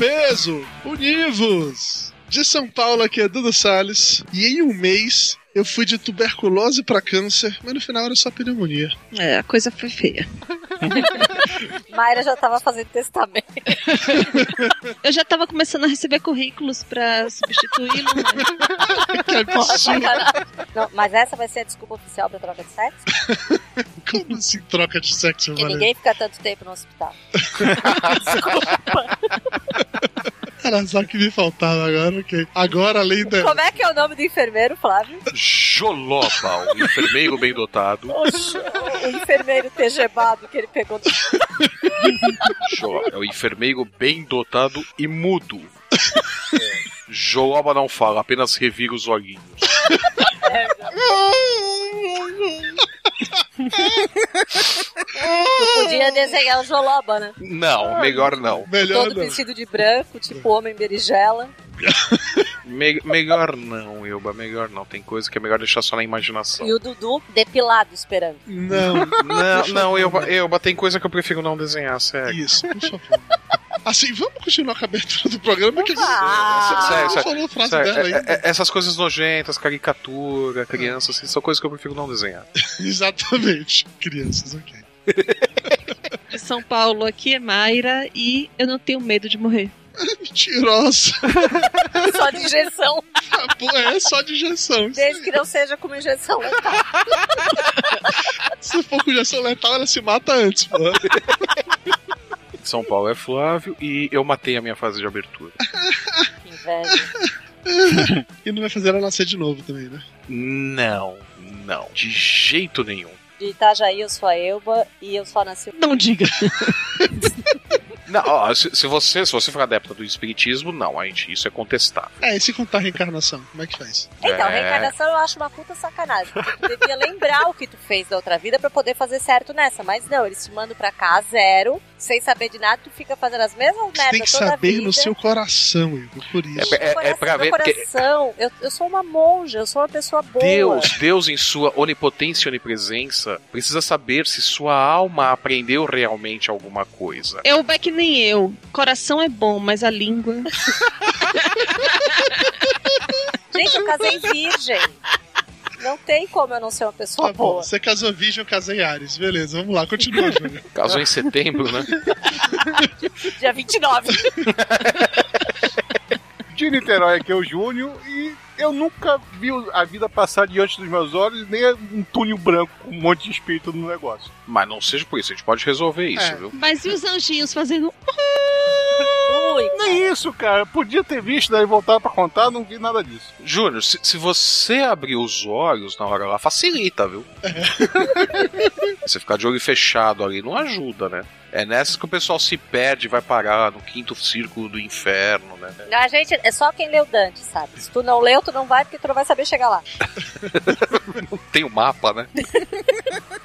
Peso, univos! De São Paulo aqui é Dudu Salles. E em um mês eu fui de tuberculose pra câncer, mas no final era só pneumonia. É, a coisa foi feia. Mayra já tava fazendo testamento. Eu já tava começando a receber currículos pra substituí-lo. Mas... Que! Não, mas essa vai ser a desculpa oficial pra troca de sexo? Como assim troca de sexo, Porque mano? ninguém fica tanto tempo no hospital. Era só que me faltava agora, ok. Agora, além da. Como é que é o nome do enfermeiro, Flávio? Joloba, o enfermeiro bem dotado. O, jo- o enfermeiro tegebado que ele pegou do... Jo, é o enfermeiro bem dotado e mudo. É, Joloba não fala, apenas revira os olhinhos. Tu podia desenhar o Joloba, né? Não, melhor não. Melhor Todo não. vestido de branco, tipo homem berigela. Me- melhor não, Elba, melhor não. Tem coisa que é melhor deixar só na imaginação. E o Dudu depilado esperando. Não, Não, não, Elba, Elba, tem coisa que eu prefiro não desenhar, sério. isso, por favor. Assim, vamos continuar com a abertura do programa que Ah, sério, sério, falou a frase Sério, dela é- ainda. é- essas coisas nojentas, caricatura, criança, assim, são coisas que eu prefiro não desenhar. Exatamente. Crianças, ok. De São Paulo, aqui é Mayra e eu não tenho medo de morrer. Mentirosa. Só de injeção. Pô, é só de injeção. Desde que não seja com injeção letal. Se for com injeção letal, ela se mata antes, pô. São Paulo é Flávio e eu matei a minha fase de abertura. Que inveja. E não vai fazer ela nascer de novo também, né? Não, não, de jeito nenhum. De Itajaí eu sou a Elba e eu só nasci. Não diga. Não, ó, se, se você se você for adepta do espiritismo, não, a gente, isso é contestável. É, e se contar a reencarnação, como é que faz? Então, É. reencarnação eu acho uma puta sacanagem. Porque tu devia lembrar o que tu fez da outra vida pra poder fazer certo nessa. Mas não, eles te mandam pra cá zero, sem saber de nada, tu fica fazendo as mesmas Você merdas tem que toda a saber vida. no seu coração, Igor, por isso. É, é, é pra ver, coração, eu, eu sou uma monja, eu sou uma pessoa boa. Deus, Deus em sua onipotência e onipresença, precisa saber se sua alma aprendeu realmente alguma coisa. É que nem eu. Coração é bom, mas a língua. Gente, eu casei virgem. Não tem como eu não ser uma pessoa Tá bom, boa. você casou virgem, eu casei Ares. Beleza, vamos lá, continua, Júnior. Casou em setembro, né? Dia 29. De Niterói aqui é o Júnior e eu nunca vi a vida passar diante dos meus olhos, nem um túnel branco com um monte de espírito no negócio. Mas não seja por isso, a gente pode resolver isso, É. viu? Mas e os anjinhos fazendo. Nem isso, cara. Podia ter visto, daí voltar pra contar, não vi nada disso. Júnior, se, se você abrir os olhos na hora lá, facilita, viu? você ficar de olho fechado ali não ajuda, né? É nessas que o pessoal se perde e vai parar no quinto círculo do inferno, né? A gente, é só quem leu Dante, sabe? Se tu não leu, tu não vai, porque tu não vai saber chegar lá. Tem o mapa, né?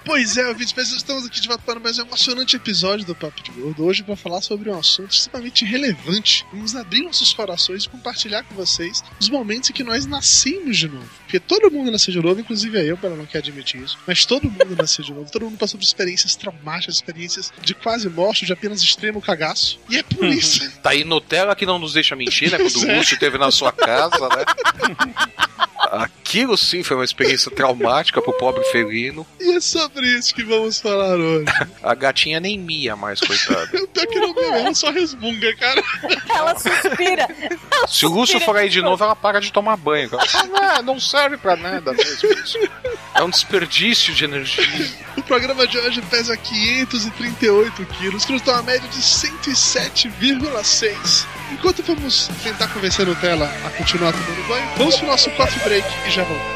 Pois é, ouvintes, pessoas, estamos aqui de volta para mais um emocionante episódio do Papo de Gordo. Hoje para falar sobre um assunto extremamente relevante. Vamos abrir nossos corações e compartilhar com vocês os momentos em que nós nascemos de novo. Porque todo mundo nasceu de novo, inclusive eu, ela não quer admitir isso. Mas todo mundo nasceu de novo. Todo mundo passou por experiências traumáticas, experiências de quase morte, de apenas extremo cagaço. E é por isso Tá aí Nutella que não nos deixa mentir, né? Quando o é. Lúcio esteve na sua casa, né? Aquilo sim foi uma experiência traumática pro pobre felino. E é sobre isso que vamos falar hoje. A gatinha nem mia mais, coitada. Eu tô aqui no meu, ela só resmunga, cara. Ela suspira. Se o Lúcio for aí de novo, ela para de tomar banho. Ela fala, ah, não serve pra nada mesmo isso. É um desperdício de energia. O programa de hoje pesa 538 quilos, cruzou uma média de 107,6. Enquanto vamos tentar convencer a Nutella a continuar tomando banho, vamos pro nosso coffee break e já voltamos.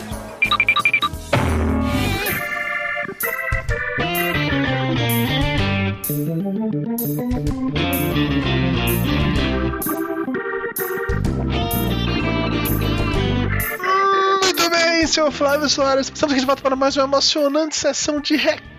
Bem, senhor Flávio Soares. Estamos aqui de volta para mais uma emocionante sessão de recados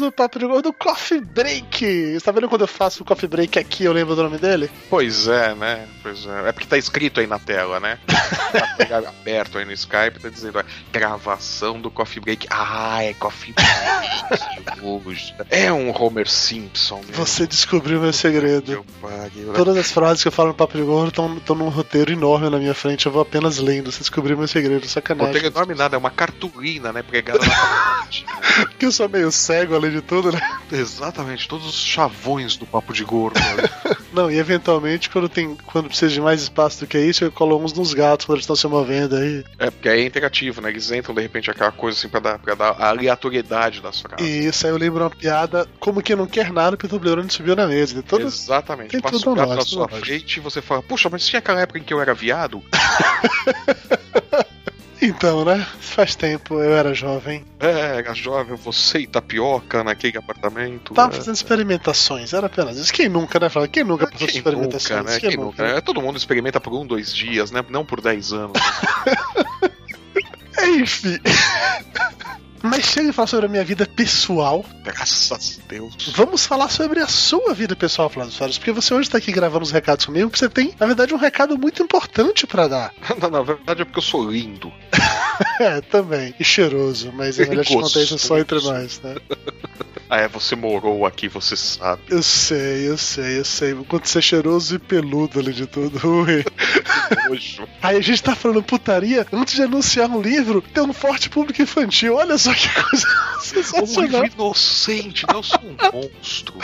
do Papo de Gordo, Coffee Break. Você tá vendo quando eu faço o Coffee Break aqui, eu lembro do nome dele? Pois é, né? Pois é. É porque tá escrito aí na tela, né? Tá aberto aí no Skype, tá dizendo ó, gravação do Coffee Break. Ah, é Coffee Break. hoje. é um Homer Simpson. Meu Você descobriu meu segredo. Meu pariu. Todas as frases que eu falo no Papo de Gordo estão num roteiro enorme na minha frente, eu vou apenas lendo. Você descobriu meu segredo, Não sacanagem. tem enorme nada, é uma cartolina, né? Pregada na parede. Porque eu sou meio cego além de tudo, né? Exatamente, todos os chavões do Papo de Gordo. olha. Não, e eventualmente, quando tem quando precisa de mais espaço do que isso, eu colo uns nos gatos quando eles estão se movendo aí. é, porque aí é interativo, né? Eles entram de repente aquela coisa assim pra dar, pra dar a aleatoriedade das frases. E isso aí eu lembro uma piada, como que não quer nada, porque o Toblerone subiu na mesa. Todas... Exatamente. tem Passa o gato na sua frente e você fala, puxa, mas tinha aquela época em que eu era viado? Então, né? Faz tempo, eu era jovem. É, era jovem, você e tapioca naquele apartamento. Tava é. fazendo experimentações, era apenas isso. Quem nunca, né? Fala, quem nunca passou Quem experimentações? nunca, né? Quem nunca? É, todo mundo experimenta por um, dois dias, né? Não por dez anos. Enfim. Mas chega e fala sobre a minha vida pessoal. Graças a Deus. Vamos falar sobre a sua vida pessoal, Flávio Soares, porque você hoje tá aqui gravando os recados comigo, porque você tem, na verdade, um recado muito importante pra dar. Não, na verdade é porque eu sou lindo. É, também. E cheiroso, mas é melhor te contar isso só entre nós, né? Ah, é, você morou aqui, você sabe. Eu sei, eu sei, eu sei. Quanto você é cheiroso e peludo ali de tudo. Ui. Aí a gente tá falando putaria antes de anunciar um livro, tem um forte público infantil. Olha só que coisa Um sensacional. livro inocente, não sou um monstro.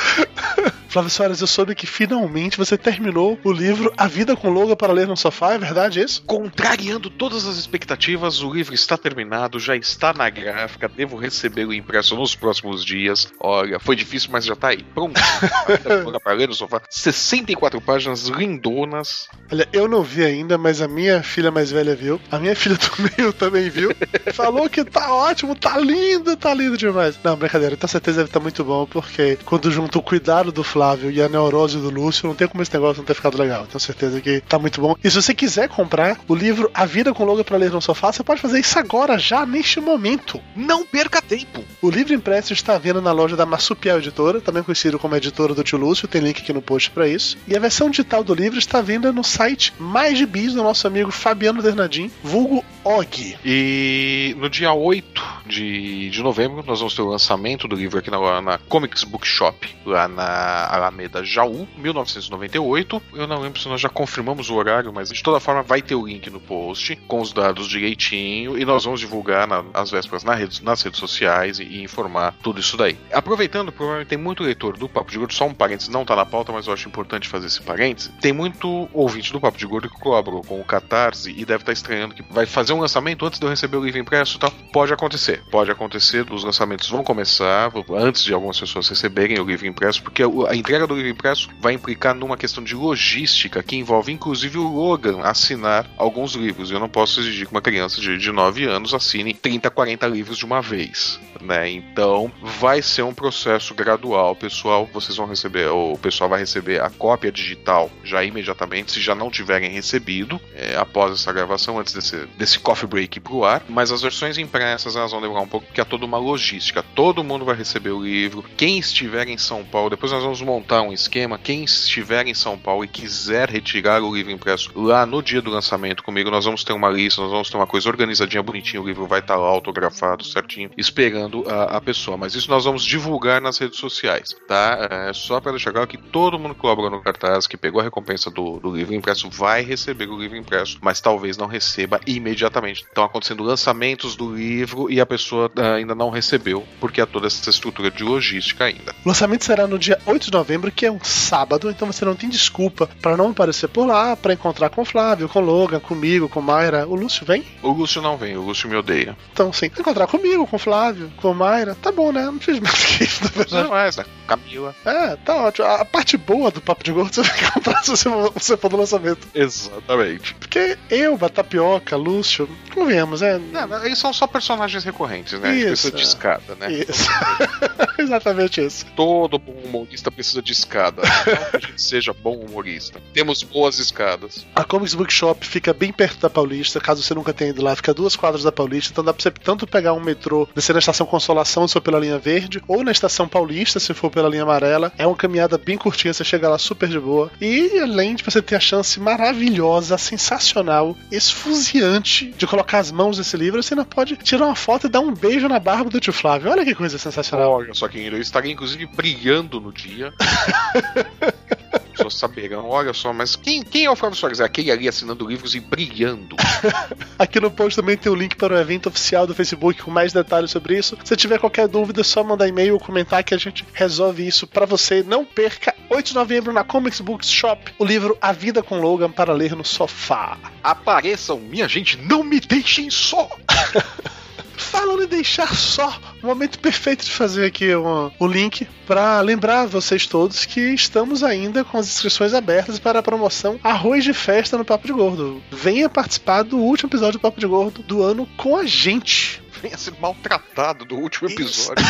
Flávio Soares, eu soube que finalmente você terminou o livro A Vida com Loga para Ler no Sofá, é verdade isso? Contrariando todas as expectativas, o livro está terminado, já está na gráfica, devo receber o impresso nos próximos dias. Olha, foi difícil, mas já tá aí. Pronto. Agora para ler no sofá. 64 páginas lindonas. Olha, eu não vi ainda, mas a minha filha mais velha viu. A minha filha do meio também viu. Falou que tá ótimo, tá lindo, tá lindo demais. Não, brincadeira, com certeza deve estar muito bom, porque quando junta o cuidado do Flávio e a neurose do Lúcio, não tem como esse negócio não ter ficado legal. Tenho certeza que tá muito bom. E se você quiser comprar o livro A Vida com Logo para Ler no Sofá, você pode fazer isso agora, já, neste momento. Não perca tempo. O livro impresso está à venda na loja da Massupial Editora, também conhecido como editora do tio Lúcio, tem link aqui no post para isso. E a versão digital do livro está à venda no site Mais de Bis do nosso amigo Fabiano Dernadim, vulgo Og. E no dia 8 de, de novembro, nós vamos ter o lançamento do livro aqui na, na Comics Bookshop, lá na Alameda Jaú, 1998. Eu não lembro se nós já confirmamos o horário, mas de toda forma vai ter o link no post, com os dados direitinho, e nós vamos divulgar na, as vésperas na rede- nas redes sociais e, e informar tudo isso daí. Aproveitando, provavelmente tem muito leitor do Papo de Gordo, só um parênteses, não tá na pauta, mas eu acho importante fazer esse parênteses. Tem muito ouvinte do Papo de Gordo que colaborou com o Catarse e deve estar estranhando que vai fazer um lançamento antes de eu receber o livro impresso, tá? Pode acontecer, pode acontecer, os lançamentos vão começar antes de algumas pessoas receberem o livro impresso, porque a entrega do livro impresso vai implicar numa questão de logística que envolve inclusive o Logan assinar alguns livros. Eu não posso exigir que uma criança de, de 9 anos assine 30, 40 livros de uma vez, né? Então vai ser um processo gradual, pessoal. Vocês vão receber, o pessoal vai receber a cópia digital já imediatamente, se já não tiverem recebido, é, após essa gravação, antes desse, desse coffee break pro ar. Mas as versões impressas elas vão demorar um pouco, porque é toda uma logística. Todo mundo vai receber o livro. Quem estiver em São Paulo, depois nós vamos montar um esquema. Quem estiver em São Paulo e quiser retirar o livro impresso lá no dia do lançamento comigo, nós vamos ter uma lista, nós vamos ter uma coisa organizadinha, bonitinha. O livro vai estar lá autografado certinho, esperando a, a pessoa. Mas isso nós vamos divulgar nas redes sociais, tá? É só para deixar claro que todo mundo que colaborou no cartaz, que pegou a recompensa do, do livro impresso, vai receber o livro impresso, mas talvez não receba imediatamente. Estão acontecendo lançamentos do livro e a pessoa ah, ainda não recebeu, porque há toda essa estrutura de logística ainda. O lançamento será no dia 8 de novembro, que é um sábado, então você não tem desculpa para não aparecer por lá, para encontrar com o Flávio, com o Logan, comigo, com Mayra. O Lúcio vem? O Lúcio não vem, o Lúcio me odeia. Então, sim, encontrar comigo, com o Flávio, com a Mayra, tá bom, né? Não fiz mais que isso, na verdade. Não é, né? Camila. É, tá ótimo. A parte boa do Papo de Gordo você vai comprar se você for- no lançamento. Exatamente. Porque eu, Batapioca, Lúcio, convenhamos, é. Não, eles são só personagens recorrentes, né? Isso, precisa de é. escada, né? Isso. Exatamente isso. Todo bom humorista precisa de escada. Não que a gente seja bom humorista. Temos boas escadas. A Comics Bookshop fica bem perto da Paulista, caso você nunca tenha ido lá, fica a duas quadras da Paulista, então dá pra você tanto pegar um metrô, descer na estação Consolação se for pela linha verde, ou na estação Paulista se for pela linha amarela. É uma caminhada bem curtinha, você chega lá super de boa. E além de você ter a chance maravilhosa, sensacional, esfuziante de colocar as mãos nesse livro, você ainda pode tirar uma foto e dar um beijo na barba do tio Flávio. Olha que coisa sensacional. Olha só quem eu estaria inclusive brilhando no dia. As pessoas saberão, olha só, mas quem, quem é o Flávio Soares? É aquele ali assinando livros e brilhando. Aqui no post também tem o link para o evento oficial do Facebook com mais detalhes sobre isso. Se tiver qualquer dúvida, é só mandar e-mail ou comentar que a gente resolve isso para você. Não perca 8 de novembro na Comics Books Shop o livro A Vida com Logan para ler no sofá. Apareçam, minha gente, não me deixem só! Falando em deixar só, o momento perfeito de fazer aqui o, o link para lembrar vocês todos que estamos ainda com as inscrições abertas para a promoção Arroz de Festa no Papo de Gordo. Venha participar do último episódio do Papo de Gordo do ano com a gente. Venha ser maltratado do último episódio.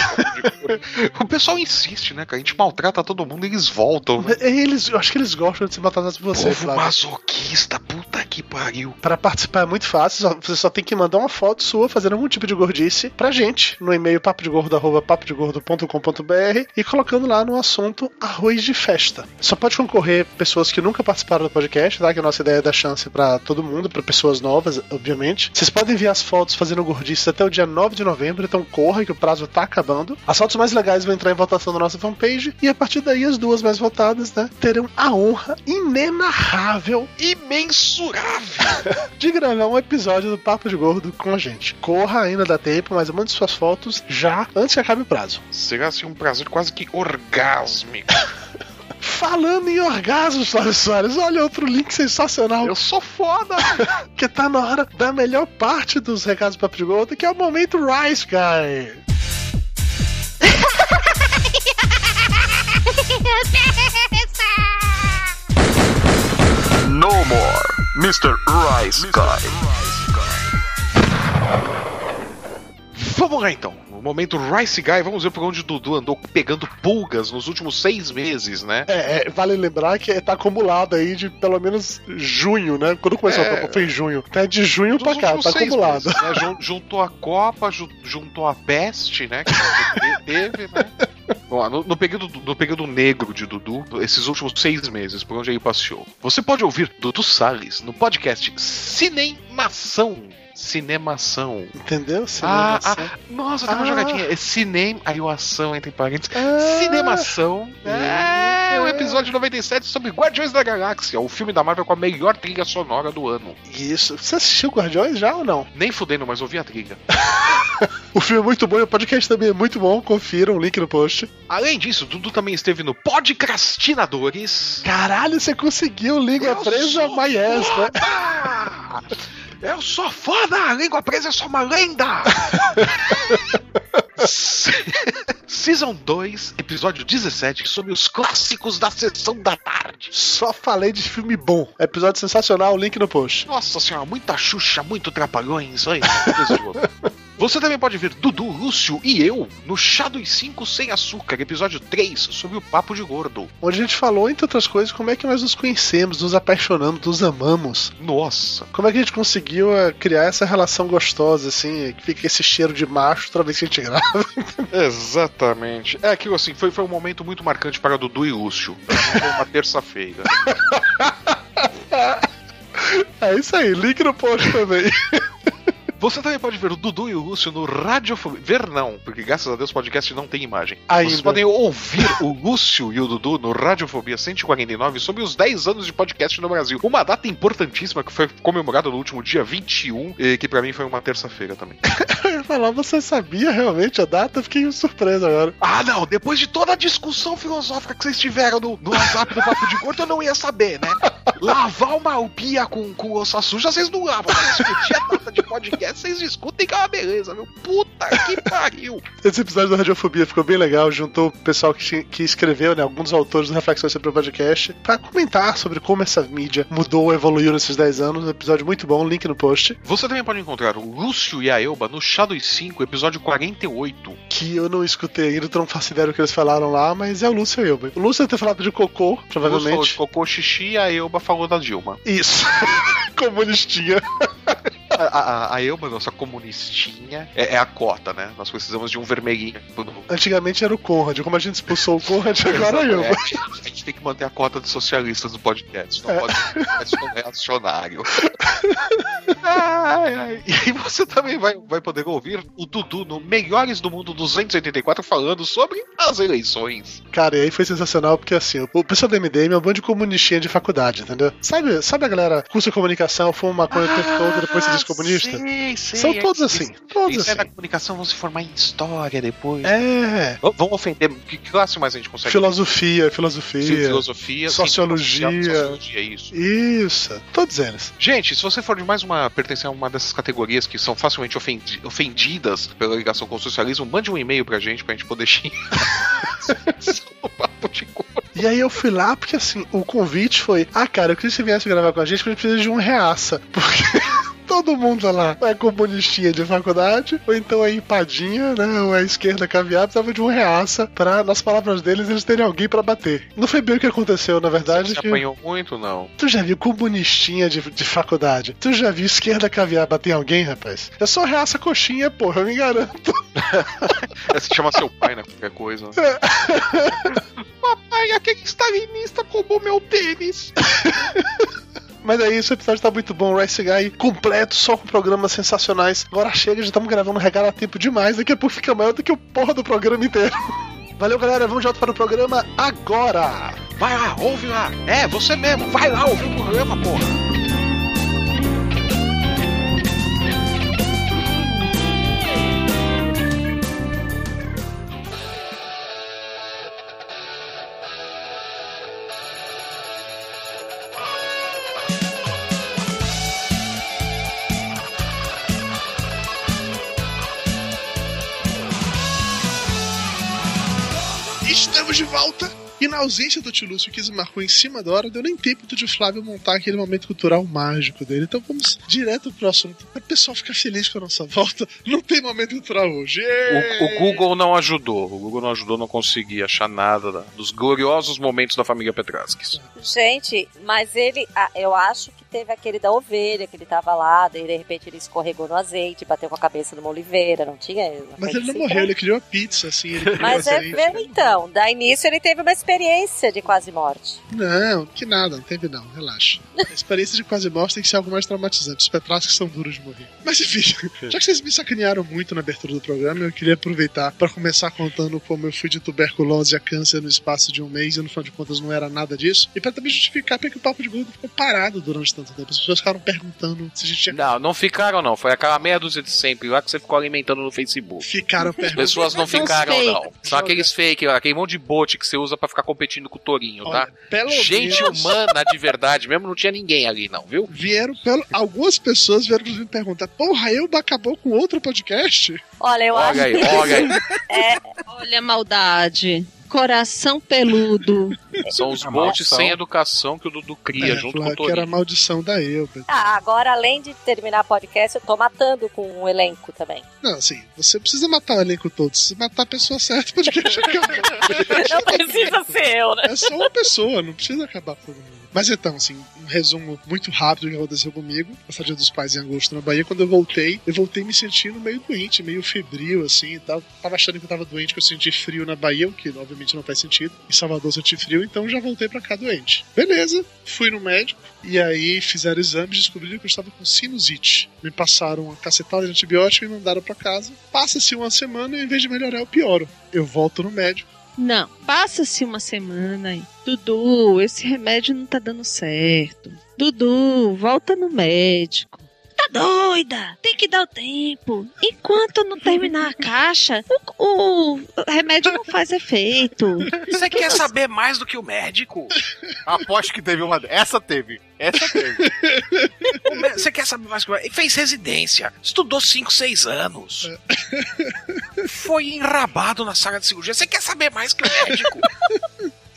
o pessoal insiste, né, cara? A gente maltrata todo mundo e eles voltam. Né? Eles, eu acho que eles gostam de ser maltratados por você, Povo Flávio. masoquista, puta que pariu. Para participar é muito fácil, você só tem que mandar uma foto sua fazendo algum tipo de gordice pra gente no e-mail papodegordo@papodegordo.com.br e colocando lá no assunto arroz de festa. Só pode concorrer pessoas que nunca participaram do podcast, tá? Que a nossa ideia é dar chance pra todo mundo, pra pessoas novas, obviamente. Vocês podem enviar as fotos fazendo gordices até o dia 9 de novembro, então corra que o prazo tá acabando. As fotos mais legais vão entrar em votação na nossa fanpage e a partir daí as duas mais votadas, né, terão a honra inenarrável Imensurável! de gravar um episódio do Papo de Gordo com a gente. Corra, ainda dá tempo, mas mande suas fotos já antes que acabe o prazo. Será assim um prazer quase que orgásmico. Falando em orgasmos, Flávio Soares, olha outro link sensacional. Eu sou foda! que tá na hora da melhor parte dos recados do Papo de Gordo, que é o momento Rice Guy. No more, Mr. Rice Guy. Vamos lá então. O momento Rice Guy, vamos ver por onde o Dudu andou pegando pulgas nos últimos seis meses, né? É, é, vale lembrar que tá acumulado aí de pelo menos junho, né? Quando começou É. a Copa foi em junho. Tá de junho Nos pra cá, tá acumulado. meses, né? Jun- Juntou a Copa, ju- juntou a peste, né? Que te- teve, né? Bom, no, no período, no período negro de Dudu, esses últimos seis meses, por onde ele passeou. Você pode ouvir Dudu Salles no podcast Cinemação. Cinemação. Entendeu? Ah, Cinemação. ah, nossa, tem uma Ah. jogadinha. É cinem, aí o ação entre parênteses. Ah. Cinemação. É, o episódio 97 sobre Guardiões da Galáxia, o filme da Marvel com a melhor trilha sonora do ano. Isso. Você assistiu Guardiões já ou não? Nem fudendo, mas ouvi a trilha. O filme é muito bom e o podcast também é muito bom. Confiram o link no post. Além disso, Dudu também esteve no Podcrastinadores. Caralho, você conseguiu língua Eu presa sou né? Eu sou foda! A língua presa é só uma lenda! Season 2, episódio 17, sobre os clássicos da sessão da tarde. Só falei de filme bom. Episódio sensacional, link no post. Nossa senhora, muita Xuxa, muito trapalhões. Oi, Você também pode ver Dudu, Lúcio e eu no Chá dos 5 Sem Açúcar, episódio 3, sobre o Papo de Gordo. Onde a gente falou, entre outras coisas, como é que nós nos conhecemos, nos apaixonamos, nos amamos. Nossa. Como é que a gente conseguiu eh, criar essa relação gostosa, assim, que fica esse cheiro de macho toda vez que a gente grava. Exatamente. É aquilo assim, foi, foi um momento muito marcante para Dudu e Lúcio. Foi uma terça-feira. É isso aí, link no post também. Você também pode ver o Dudu e o Lúcio no Radiofobia. Ver não, porque graças a Deus o podcast não tem imagem. Ainda. Vocês podem ouvir o Lúcio e o Dudu no Radiofobia 149 sobre os 10 anos de podcast no Brasil. Uma data importantíssima que foi comemorada no último dia 21, e que pra mim foi uma terça-feira também. ia falar, você sabia realmente a data? Fiquei surpreso agora. Ah, não, depois de toda a discussão filosófica que vocês tiveram no, no WhatsApp do Papo de Gordo, eu não ia saber, né? Lavar uma pia com, com louça suja, vocês não lavam. Discutir a data de podcast, vocês discutem que é uma beleza, meu. Puta que pariu. Esse episódio da Radiofobia ficou bem legal, juntou o pessoal que, que escreveu, né, alguns autores do Reflexões sobre o podcast, pra comentar sobre como essa mídia mudou, evoluiu nesses 10 anos. Um episódio muito bom, link no post. Você também pode encontrar o Lúcio e a Elba no Shadow 5, episódio 48. Que eu não escutei ainda, então não faço ideia do que eles falaram lá, mas é o Lúcio e eu. O Lúcio ter falado de cocô, O Lúcio provavelmente. falou de cocô xixi e a Elba falou da Dilma. Isso. Comunistinha. A, a, a Elba, nossa comunistinha, é, é a cota, né? Nós precisamos de um vermelhinho. Antigamente era o Conrad, como a gente expulsou o Conrad, agora eu. É, a gente tem que manter a cota dos socialistas do podcast. Não pode ser um reacionário. Ai, ai. E aí você também vai, vai poder ouvir o Dudu no Melhores do Mundo 284 falando sobre as eleições. Cara, e aí foi sensacional porque assim, o pessoal do MDM é um bando de comunistinha de faculdade, entendeu? Sabe, sabe a galera curso de comunicação, fuma maconha o tempo todo depois se comunista? Sei, sei. São É todos assim, todos eles saem assim. da comunicação vão se formar em história depois. É. V- Vão ofender. Que classe mais a gente consegue? Filosofia, filosofia. Filosofia, sociologia. sociologia, isso. Isso, todos eles. Gente, se você for de mais uma pertencer a uma dessas categorias que são facilmente ofendi- ofendidas pela ligação com o socialismo, mande um e-mail pra gente pra gente poder xingar. E aí eu fui lá porque assim, o convite foi: ah, cara, eu queria que você viesse gravar com a gente porque a gente precisa de um reaça. Porque. Todo mundo lá é comunistinha de faculdade, ou então é empadinha, né? Ou é esquerda caviar, precisava de um reaça pra, nas palavras deles, eles terem alguém pra bater. Não foi bem o que aconteceu, na verdade. Você que... apanhou muito, não? Tu já viu comunistinha de, de faculdade? Tu já viu esquerda caviar bater em alguém, rapaz? Eu sou reaça coxinha, porra, eu me garanto. Você chama seu pai, né? Qualquer coisa. Papai, aquele stalinista roubou meu tênis. Mas é isso, o episódio tá muito bom. Rice Guy completo, só com programas sensacionais. Agora chega, já estamos gravando regalo a tempo demais. Daqui a pouco fica maior do que o porra do programa inteiro. Valeu, galera. Vamos de volta para o programa agora. Vai lá, ouve lá. É, você mesmo. Vai lá ouvir o programa, porra. E na ausência do tio Lúcio, que se marcou em cima da hora, deu nem tempo do Flávio montar aquele momento cultural mágico dele. Então vamos direto pro assunto. Para o pessoal ficar feliz com a nossa volta, não tem momento cultural hoje. O, o Google não ajudou. O Google não ajudou, não consegui achar nada da- dos gloriosos momentos da família Petraskis. Gente, mas ele, ah, eu acho que teve aquele da ovelha, que ele tava lá, daí de repente ele escorregou no azeite, bateu com a cabeça numa oliveira, não tinha uma Mas ele não assim, morreu, né? ele criou a pizza, assim. Mas é azeite. ver então, daí nisso ele teve uma experiência de quase morte. Não, que nada, não teve não, relaxa. A experiência de quase morte tem que ser algo mais traumatizante. Os Petrascos são duros de morrer. Mas enfim, já que vocês me sacanearam muito na abertura do programa, eu queria aproveitar para começar contando como eu fui de tuberculose a câncer no espaço de um mês e no final de contas não era nada disso. E para também justificar porque o Papo de Gordo ficou parado durante tanto tempo. As pessoas ficaram perguntando se a gente tinha. Não, não ficaram, não. Foi aquela meia dúzia de sempre lá que você ficou alimentando no Facebook. Ficaram As perguntando. pessoas não ficaram, fake. não. São aqueles fake lá, aquele monte de bot que você usa pra ficar competindo com o Torinho, tá? Olha, pelo Gente menos- humana de verdade mesmo, não tinha ninguém ali, não, viu? Vieram pelo... Algumas pessoas vieram me perguntar: Porra, eu acabou com outro podcast? Olha, eu Olha acho aí, que olha aí. é, Olha a maldade. Coração peludo. São os maldição. sem educação que o Dudu cria É, junto com o que era a Torinho. maldição da Elba. Ah, agora além de terminar podcast, eu tô matando com um elenco também. Não, assim, você precisa matar o elenco todo. Se matar a pessoa certa, o podcast acaba. Não precisa ser eu, né? É só uma pessoa, não precisa acabar com todo mundo. Mas então, assim, um resumo muito rápido do que aconteceu comigo. Passar dia dos pais em agosto na Bahia. Quando eu voltei, eu voltei me sentindo meio doente, meio febril, assim e tal. Tava achando que eu tava doente, que eu senti frio na Bahia, o que obviamente não faz sentido. Em Salvador eu senti frio, então já voltei pra cá doente. Beleza, fui no médico. E aí fizeram exames e descobriram que eu estava com sinusite. Me passaram uma cacetada de antibiótico e me mandaram pra casa. Passa-se uma semana e em vez de melhorar eu pioro. Eu volto no médico. Não, passa-se uma semana aí. Dudu, esse remédio não tá dando certo. Dudu, volta no médico. Doida. Tem que dar o tempo. Enquanto não terminar a caixa, o, o remédio não faz efeito. Você quer saber mais do que o médico? Aposto que teve uma. Essa teve. Essa teve. Você quer saber mais do que o médico? Fez residência. Estudou 5, 6 anos. Foi enrabado na sala de cirurgia. Você quer saber mais que o médico?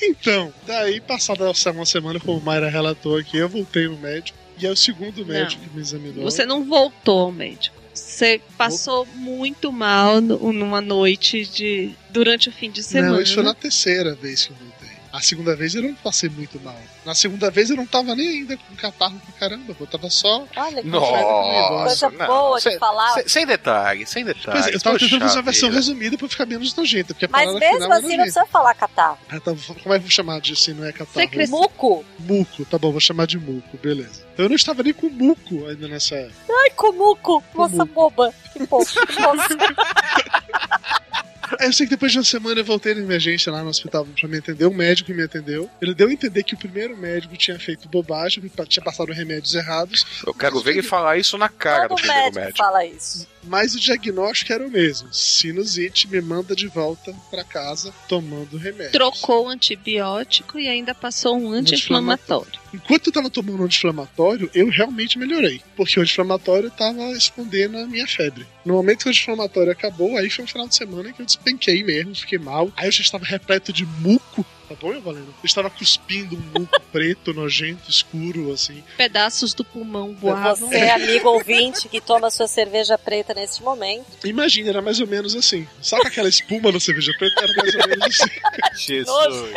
Então, daí, passada essa uma semana, como o Mayra relatou aqui, eu voltei no médico. E é o segundo médico que me examinou. Você não voltou ao médico. Você passou muito mal numa noite de durante o fim de semana. Não, isso foi na terceira vez que eu voltei. A segunda vez eu não passei muito mal. Na segunda vez eu não tava nem ainda com catarro pra caramba, eu tava só. Olha que Nossa, coisa boa de Sem- falar. sem- Sem detalhe, sem Pois detalhes. é, eu tava tentando fazer uma versão resumida pra ficar menos nojenta, porque a Mas mesmo é assim não precisa falar catarro. Ah, tá, como é que eu vou chamar de se não é catarro? cresceu- Muco? Muco, tá bom, vou chamar de muco, beleza. Então eu não estava nem com muco ainda nessa. Ai, comuco, moça boba. Que pouco. Nossa. Aí eu sei que depois de uma semana eu voltei na emergência lá no hospital pra me atender, o médico me atendeu. Ele deu a entender que o primeiro médico tinha feito bobagem, que tinha passado remédios errados. Eu quero ver ele falar isso na cara Todo do primeiro médico médico. fala isso. Mas o diagnóstico era o mesmo. Sinusite me manda de volta pra casa tomando remédio. Trocou o antibiótico e ainda passou um anti-inflamatório. Enquanto eu tava tomando anti-inflamatório, eu realmente melhorei. Porque o anti-inflamatório tava escondendo a minha febre. No momento que o anti-inflamatório acabou, aí foi um final de semana que eu despenquei mesmo, fiquei mal. Aí eu já estava repleto de muco. Tá bom, meu Valendo? Eu estava cuspindo um muco preto, nojento, escuro, assim. Pedaços do pulmão voavam. Você, amigo ouvinte, que toma sua cerveja preta neste momento. Imagina, era mais ou menos assim. Sabe aquela espuma da cerveja preta? Era mais ou menos assim. Jesus.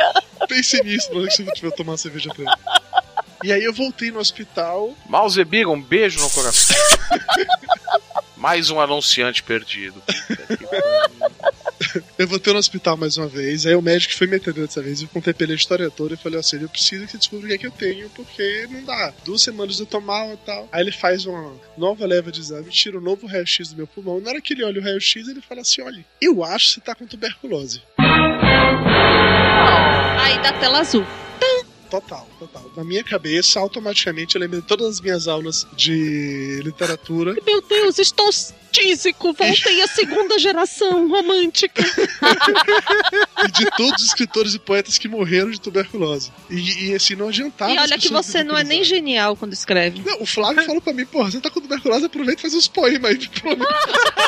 Pense nisso na hora que você tiver tomar uma cerveja preta. E aí eu voltei no hospital. Malzebiga, um beijo no coração. Mais um anunciante perdido. Eu voltei no hospital mais uma vez. Aí o médico foi me atender dessa vez. Eu contei pra ele a história toda e falei assim: eu preciso que você descubra o que é que eu tenho, porque não dá. Duas semanas eu tô mal e tal. Aí ele faz uma nova leva de exame, tira um novo raio-x do meu pulmão. Na hora que ele olha o raio-x, ele fala assim: olha, eu acho que você tá com tuberculose. Aí da tela azul. Total, total. Na minha cabeça, automaticamente eu lembrei de todas as minhas aulas de literatura. Meu Deus, estou tísico. Voltei à segunda geração romântica. e de todos os escritores e poetas que morreram de tuberculose. E, e, assim, não adiantava. E olha que você não é nem genial quando escreve. Não, o Flávio falou pra mim, porra, você tá com tuberculose, aproveita e faz uns poemas aí. pelo.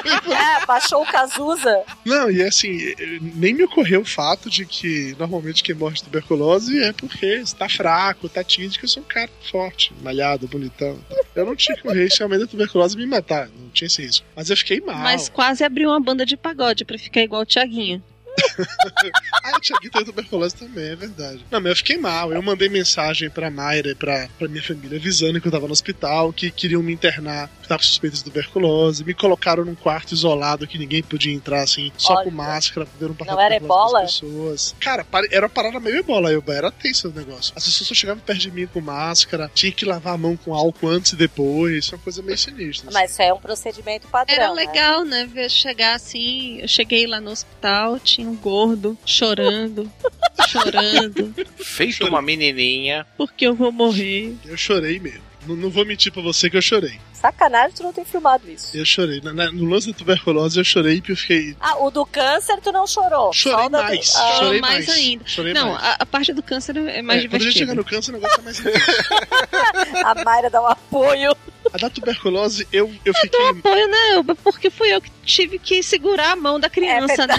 É, baixou o Cazuza. Não, e assim, nem me ocorreu o fato de que normalmente quem morre de tuberculose é porque está fraco, tá tísico, eu sou um cara forte, malhado, bonitão. Eu não tinha que correr se realmente a tuberculose me matar, não tinha esse risco. Mas eu fiquei mal. Mas quase abriu uma banda de pagode pra ficar igual o Tiaguinho. Ah, o Thiaguinho tem tuberculose também, é verdade. Não, mas eu fiquei mal. Eu mandei mensagem pra Mayra e pra, pra minha família avisando que eu tava no hospital, que queriam me internar, que tava suspeito de tuberculose. Me colocaram num quarto isolado que ninguém podia entrar, assim, só Olha. com máscara, pra ver um Não era ebola? pessoas. Cara, era uma parada meio ebola, eu era tenso o negócio. As pessoas só chegavam perto de mim com máscara, tinha que lavar a mão com álcool antes e depois. Isso é uma coisa meio sinistra. Mas isso é um procedimento padrão. Era né? legal, né? Ver chegar assim. Eu cheguei lá no hospital, tinha um gordo chorando, chorando, Feito uma menininha. porque eu vou morrer. Eu chorei mesmo. Não, não vou mentir pra você que eu chorei. Sacanagem, tu não tem filmado isso. Eu chorei. Na- na- no lance da tuberculose eu chorei porque eu fiquei Ah, o do câncer tu não chorou. Chorei Só o da- mais. Ah, Chorei mais, mais. ainda. Chorei não, mais. A, a parte do câncer é mais É, quando a gente divertida. chega no câncer, o negócio é mais. A Mayra dá um apoio. A da tuberculose, eu, eu Eu fiquei. dou apoio, Elba? Porque fui eu que tive que segurar a mão da É criança, né?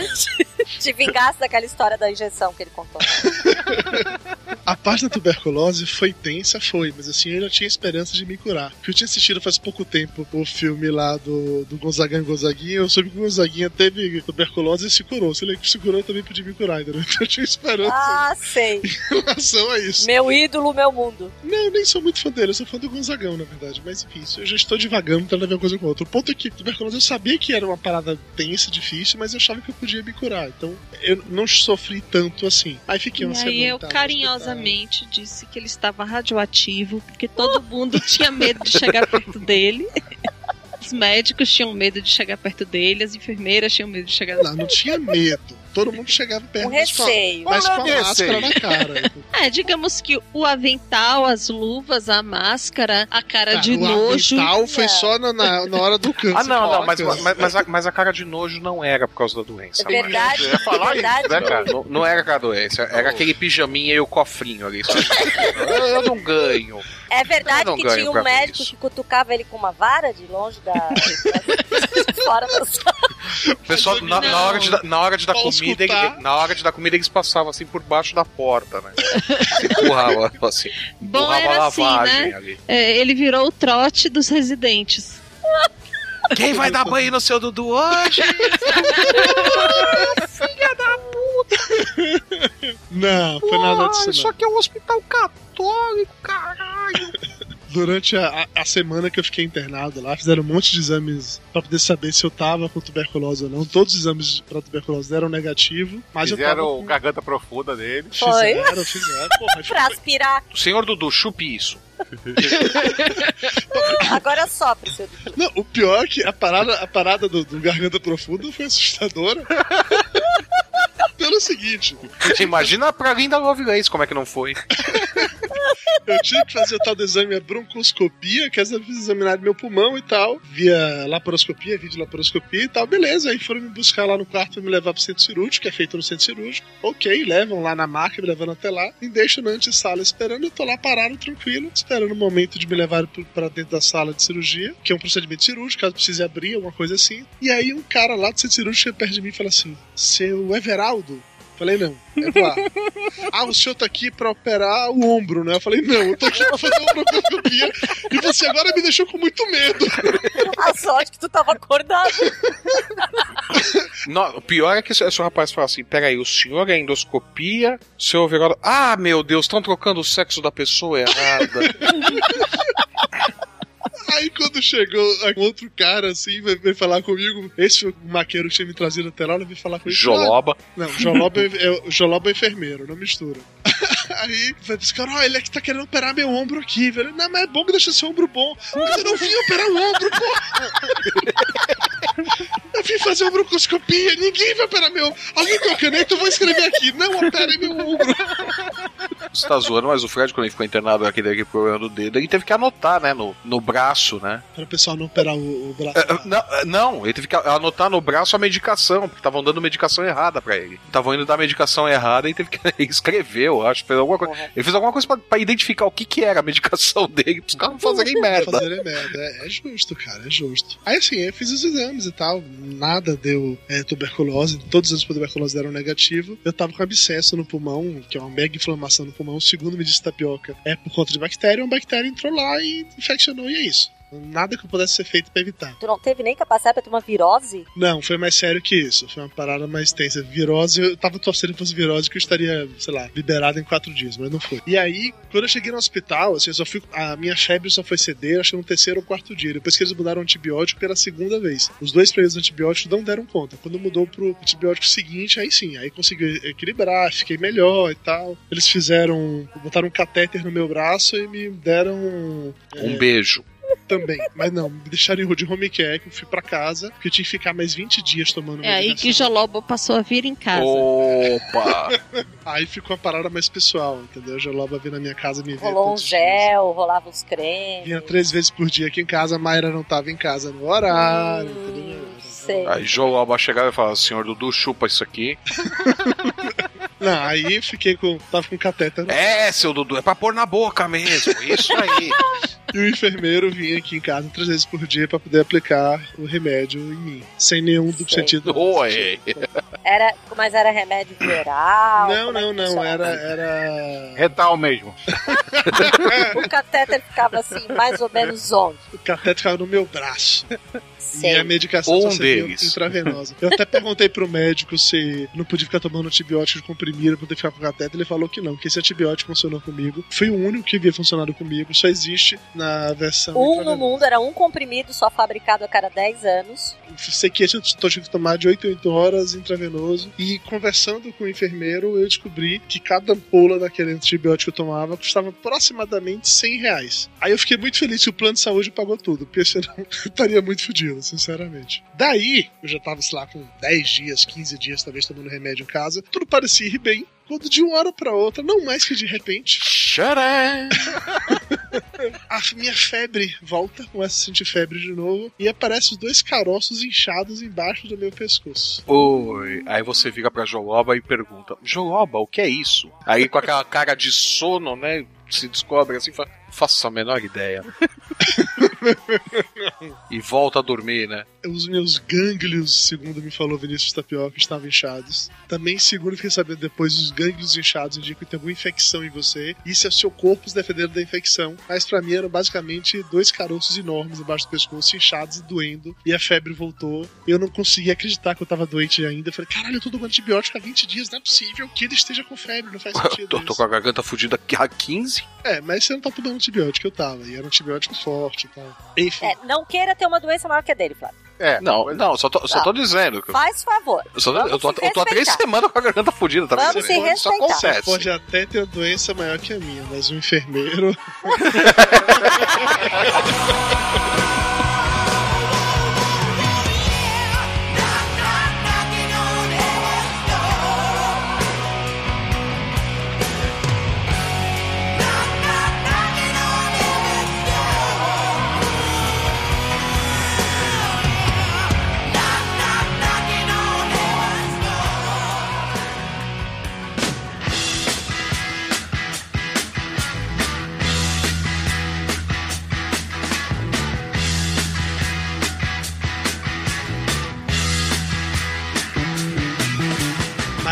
Te vingasse daquela história da injeção que ele contou. A parte da tuberculose foi tensa, foi, mas assim, eu já tinha esperança de me curar. Porque eu tinha assistido faz pouco tempo o filme lá do, do Gonzaguinha Gonzaguinha, eu soube que o Gonzaguinha teve tuberculose e se curou. Se ele se curou, eu também podia me curar, entendeu? Então eu tinha esperança Ah, sei. em relação a isso. Meu ídolo, meu mundo. Não, eu nem sou muito fã dele, eu sou fã do Gonzagão, na verdade. Mas enfim, isso eu já estou divagando, tentando ver uma coisa com outra. O ponto é que tuberculose eu sabia que era uma parada tensa, difícil, mas eu achava que eu podia me curar. Então eu não sofri tanto assim. Aí fiquei E uma semana. aí eu carinhosamente disse que ele estava radioativo, porque todo mundo tinha medo de chegar perto dele. Os médicos tinham medo de chegar perto dele, as enfermeiras tinham medo de chegar Não, não tinha medo. Todo mundo chegava perto Um mas com a- receio. mas com a máscara na cara. É, digamos que o avental, as luvas, a máscara, a cara Cara, de o nojo. avental foi Não. só na, na, na hora do câncer. Ah, não, não, mas, mas, mas a, mas a cara de nojo não era por causa da doença. É verdade, Eu ia falar é verdade. isso, né, cara? Não, não era a doença, era aquele pijaminha e o cofrinho ali. Eu, eu não ganho. É verdade que tinha um médico isso. que cutucava ele com uma vara de longe da. fora da sala. O pessoal, na, na hora de, dar- na hora de dar Posso comida, escutar? ele- na hora de dar comida, eles passavam assim por baixo da porta, né? Empurrava assim. Bom, empurrava era a assim, lavagem né? ali. É, ele virou o trote dos residentes. Quem vai dar banho no seu Dudu hoje? Não, foi nada disso. isso Não. aqui é um hospital católico, caralho. Durante a, a- semana que eu fiquei internado lá, fizeram um monte de exames pra poder saber se eu tava com tuberculose ou não. Todos os exames pra tuberculose deram negativo, mas eu tava Fizeram com... garganta profunda dele. Foi. Fizeram, fizeram. Porra, Pra aspirar. Senhor Dudu, chupe isso. Agora sopra, seu Não, o pior é que a parada, a parada do, do Garganta Profunda foi assustadora. Pelo seguinte, Imagina pra linda Lovelace como é que não foi. eu tive que fazer o tal do exame, a broncoscopia, que é examinar meu pulmão e tal, via laparoscopia, vídeo laparoscopia e tal, beleza. Aí foram me buscar lá no quarto pra me levar pro centro cirúrgico, que é feito no centro cirúrgico. Ok, levam lá na maca, me levando até lá, me deixam na antessala esperando, eu tô lá parado, tranquilo, esperando o momento de me levar pra dentro da sala de cirurgia, que é um procedimento cirúrgico, caso precise abrir, alguma coisa assim. E aí um cara lá do centro cirúrgico chega perto de mim e fala assim: Seu Everaldo? Falei, não, é Eduardo. ah, o senhor tá aqui pra operar o ombro, né? Eu falei, não, eu tô aqui pra fazer uma broncoscopia e você agora me deixou com muito medo. A sorte que tu tava acordado. Não, o pior é que esse, esse rapaz fala assim: peraí, o senhor é endoscopia, o senhor overall. Ah, meu Deus, estão trocando o sexo da pessoa errada. Aí quando chegou um outro cara assim, veio, falar comigo, esse maqueiro que tinha me trazido até lá, ele veio falar comigo. Joloba. Ah, não, Joloba é, é, Joloba é enfermeiro, não mistura. Aí, vai cara, ó, ele é que tá querendo operar meu ombro aqui, velho. Não, mas é bom que deixa seu ombro bom. Mas eu não vim operar o ombro, pô. Eu vim fazer uma broncoscopia, ninguém vai operar meu. Alguém tem uma caneta, eu vou escrever aqui. Não opere meu ombro. Você tá zoando, mas o Fred, quando ele ficou internado com aquele aquele problema do dedo, ele teve que anotar, né, no, no braço, né? Para o pessoal não operar o, o braço. É, Não, é, não, ele teve que anotar no braço a medicação, porque estavam dando medicação errada pra ele. Estavam indo dar medicação errada e teve que ele escreveu, acho. Fez alguma coisa. Ele fez alguma coisa pra, pra identificar o que, que era a medicação dele, pros caras não fazerem merda. Fazerem merda. É, é justo, cara, é justo. Aí assim, eu fiz os exames e tal, nada deu é, tuberculose, todos os tuberculose deram negativo. Eu tava com abscesso no pulmão, que é uma mega inflamação no pulmão, segundo me disse tapioca, é por conta de bactéria, uma bactéria entrou lá e infeccionou e é isso. Nada que pudesse ser feito pra evitar. Tu não teve nem capacidade pra ter uma virose? Não, foi mais sério que isso. Foi uma parada mais tensa. Virose, eu tava torcendo que fosse virose que eu estaria, sei lá, liberado em quatro dias, mas não foi. E aí, quando eu cheguei no hospital, assim, eu só fui. A minha febre só foi ceder, acho que no terceiro ou quarto dia. Depois que eles mudaram o antibiótico pela segunda vez. Os dois primeiros antibióticos não deram conta. Quando mudou pro antibiótico seguinte, aí sim, aí consegui equilibrar, fiquei melhor e tal. Eles fizeram. botaram um catéter no meu braço e me deram. Um beijo. Também, mas não, me deixaram de home care, que eu fui pra casa, porque eu tinha que ficar mais 20 dias tomando É aí que. Jolobo passou a vir em casa. Opa! Aí ficou uma parada mais pessoal, entendeu? Joloba vinha na minha casa me ver. Rolou um os dias. gel, rolava uns cremes. Vinha três vezes por dia aqui em casa, a Mayra não tava em casa no horário, entendeu? Sei. Aí Joloba chegava e falava, senhor Dudu, chupa isso aqui. Não, aí fiquei com. tava com no É, seu Dudu, é pra pôr na boca mesmo. Isso aí. E o enfermeiro vinha aqui em casa três vezes por dia pra poder aplicar o remédio em mim. Sem nenhum duplo Sei. sentido. Oi. Era, mas era remédio geral? Não, Como é não, não. Era. era... Retal mesmo. O catéter ficava assim, mais ou menos onde? O catéter ficava no meu braço. E Sei. a medicação Um só seria deles. intravenosa. Eu até perguntei pro médico se não podia ficar tomando antibiótico de comprimido pra poder ficar com catéter. Ele falou que não, que esse antibiótico funcionou comigo. Foi o único que havia funcionado comigo. Só existe na versão. Um no mundo era um comprimido só fabricado a cada 10 anos. Sei que esse eu tô tinha que tomar de 8 em 8 horas intravenoso. E conversando com o enfermeiro, eu descobri que cada ampola daquele antibiótico que eu tomava custava aproximadamente 100 reais. Aí eu fiquei muito feliz que o plano de saúde pagou tudo, porque senão eu estaria muito fodido. Sinceramente. Daí, eu já tava, sei lá, com 10 dias, 15 dias, talvez, tomando remédio em casa. Tudo parecia ir bem. Quando de uma hora pra outra, não mais que de repente. Tcharam! a minha febre volta, começa a sentir febre de novo. E aparecem os dois caroços inchados embaixo do meu pescoço. Oi. Aí você vira pra Joloba e pergunta: Joloba, o que é isso? Aí com aquela cara de sono, né? Se descobre assim, fala, faço a menor ideia. e volta a dormir, né? Os meus gânglios, segundo me falou Vinícius Tapioca, estavam inchados. Também, segundo fiquei sabendo depois, os gânglios inchados indicam que tem alguma infecção em você. Isso é o seu corpo se defendendo da infecção. Mas pra mim eram basicamente dois caroços enormes embaixo do pescoço, inchados e doendo. E a febre voltou. Eu não conseguia acreditar que eu tava doente ainda. Eu falei, caralho, eu tô tomando antibiótico há 20 dias, não é possível que ele esteja com febre, não faz sentido. tô, tô com a garganta fudida há 15. É, mas você não tá tomando antibiótico, eu tava. E era um antibiótico forte e tal. Enfim. É, não queira ter uma doença maior que a dele, Flávio. É, não, não, só tô, só tô dizendo. Faz favor. Eu, só, eu, tô, eu tô há três semanas com a garganta fudida, tá Vamos se respeitar. acontece. Pode até ter doença maior que a minha, mas um enfermeiro.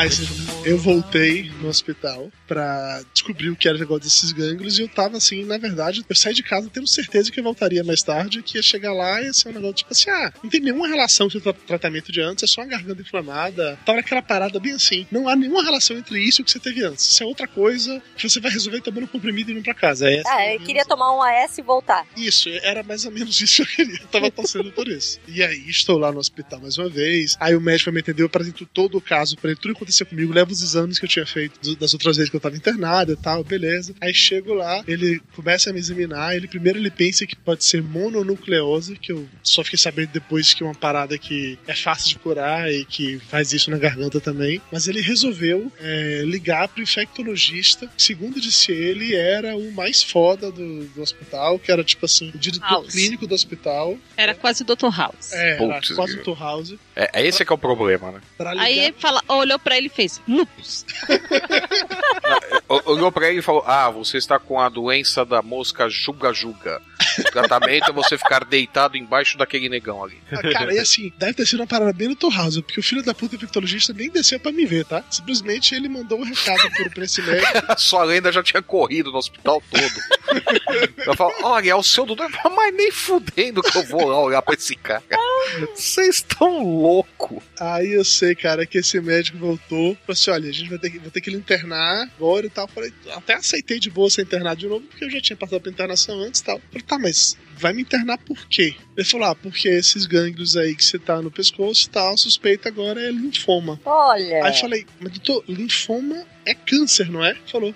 Mas eu voltei no hospital pra descobrir o que era o negócio desses gânglios e eu tava assim, na verdade, eu saí de casa tendo certeza que eu voltaria mais tarde, que ia chegar lá e ia ser um negócio tipo assim, ah, não tem nenhuma relação com o tra- tratamento de antes, é só uma garganta inflamada. Tava aquela parada bem assim. Não há nenhuma relação entre isso e o que você teve antes. Isso é outra coisa que você vai resolver tomando comprimido e indo pra casa. É Ah, eu queria tomar um AS e voltar. isso, era mais ou menos isso que eu queria. Eu tava torcendo por isso. E aí, estou lá no hospital mais uma vez. Aí o médico me entendeu, apresentou todo o caso pra ele, tudo que aconteceu comigo, leva os exames que eu tinha feito do- das outras vezes que eu tava internado e tal, beleza. Aí chego lá, ele começa a me examinar, ele primeiro ele pensa que pode ser mononucleose, que eu só fiquei sabendo depois que é uma parada que é fácil de curar e que faz isso na garganta também. Mas ele resolveu é, ligar pro infectologista, que, segundo disse ele, era o mais foda do, do hospital, que era tipo assim, o diretor House. clínico do hospital. Era quase o Dr. House. É, era Putz, quase o. Dr. House. É, é esse que é o problema, né? Pra ligar Aí ele fala, olhou pra ele e fez lupus. O- Olhou pra ele e falou: Ah, você está com a doença da mosca juga-juga. O tratamento é você ficar deitado embaixo daquele negão ali. Ah, Cara, e assim, deve ter sido uma parada bem no House, porque o filho da puta infectologista nem desceu pra me ver, tá? Simplesmente ele mandou um recado pro, pra esse médico. Sua lenda já tinha corrido no hospital todo. Eu falo, olha, é o seu doutor. Mas nem fudendo que eu vou lá olhar pra esse cara. Vocês estão louco. Aí eu sei, cara, que esse médico voltou. Falou assim: olha, a gente vai ter que, vou ter que lhe internar agora e tal. Falei, até aceitei de boa ser internado de novo, porque eu já tinha passado pra internação antes e tal. Falei, tá, mas vai me internar por quê? Ele falou: ah, porque esses gânglios aí que você tá no pescoço e tal, suspeita agora é linfoma. Olha. Aí eu falei, mas doutor, linfoma é câncer, não é? Falou.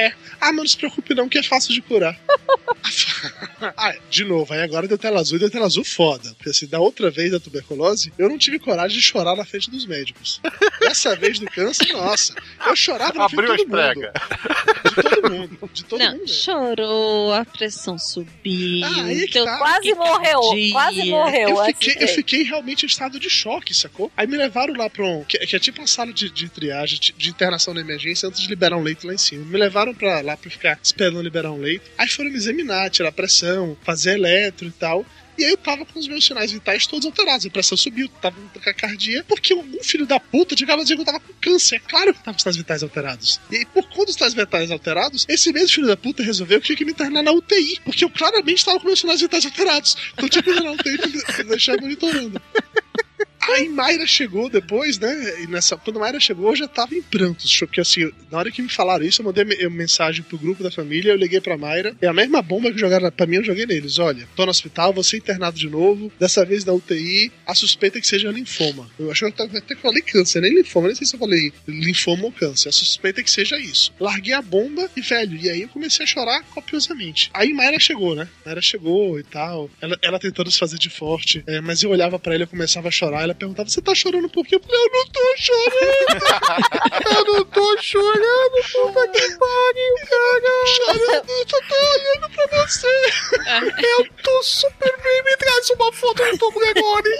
É. Ah, mas não se preocupe não, que é fácil de curar. ah, de novo, aí agora deu tela azul e deu tela azul foda. Porque assim, da outra vez da tuberculose, eu não tive coragem de chorar na frente dos médicos. Dessa vez do câncer, nossa, eu chorava na Abriu frente de as todo mundo. pregas. De todo mundo. De todo Não, mundo. chorou, a pressão subiu. Ah, aí que deu tá. Quase morreu, quase morreu. Eu antes fiquei, eu ver. fiquei realmente em estado de choque, sacou? Aí me levaram lá pra um. Que, que é tipo uma sala de, de triagem, de, de internação na emergência, antes de liberar um leito lá em cima. Me levaram pra lá pra ficar esperando liberar um leito. Aí foram me examinar, tirar pressão, fazer eletro e tal. E aí eu tava com os meus sinais vitais todos alterados. A pressão subiu, tava com taquicardia, porque algum filho da puta a dizer que eu tava com câncer. É claro que tava com os sinais vitais alterados. E aí, por conta dos sinais vitais alterados, esse mesmo filho da puta resolveu que tinha que me internar na UTI, porque eu claramente tava com meus sinais vitais alterados. Então tinha que ir na UTI pra deixar monitorando. Aí Mayra chegou depois, né? E nessa, quando Mayra chegou, eu já tava em prantos. Porque assim, na hora que me falaram isso, eu mandei eu mensagem pro grupo da família, eu liguei pra Mayra. E a mesma bomba que jogaram pra mim, eu joguei neles. Olha, tô no hospital, vou ser internado de novo. Dessa vez da UTI, a suspeita é que seja linfoma. Eu acho que eu até falei câncer, nem linfoma, nem sei se eu falei linfoma ou câncer. A suspeita é que seja isso. Larguei a bomba e, velho, e aí eu comecei a chorar copiosamente. Aí Mayra chegou, né? Mayra chegou e tal. Ela, ela tentando se fazer de forte. é, mas eu olhava pra ela eu começava a chorar. Ela perguntava: Você tá chorando por quê? Eu falei: Eu não tô chorando. eu não tô chorando. Puta que pariu, cara. Chorando, eu só tô olhando pra você. eu tô super bem. Me traz uma foto do Tom Gregori.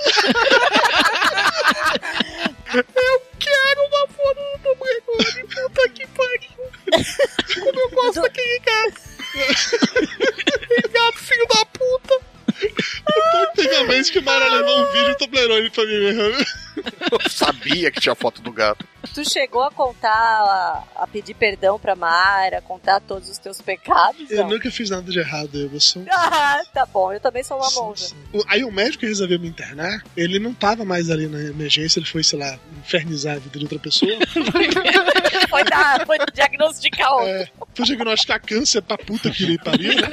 eu quero uma foto do Tom Gregori. Puta que pariu. Como eu gosto daquele gato. Vez que Mara levou um vídeo do Toblerone pra mim mesmo. Eu sabia que tinha foto do gato. Tu chegou a contar, a, a pedir perdão pra Mara, contar todos os teus pecados? Eu Não. nunca fiz nada de errado, eu sou. Ah, tá bom, eu também sou uma monja. O- Aí o médico que resolveu me internar, ele não tava mais ali na emergência, ele foi, sei lá, infernizar a vida de outra pessoa. foi, dar, foi diagnosticar outro. É, foi diagnosticar câncer pra puta que lhe pariu, né?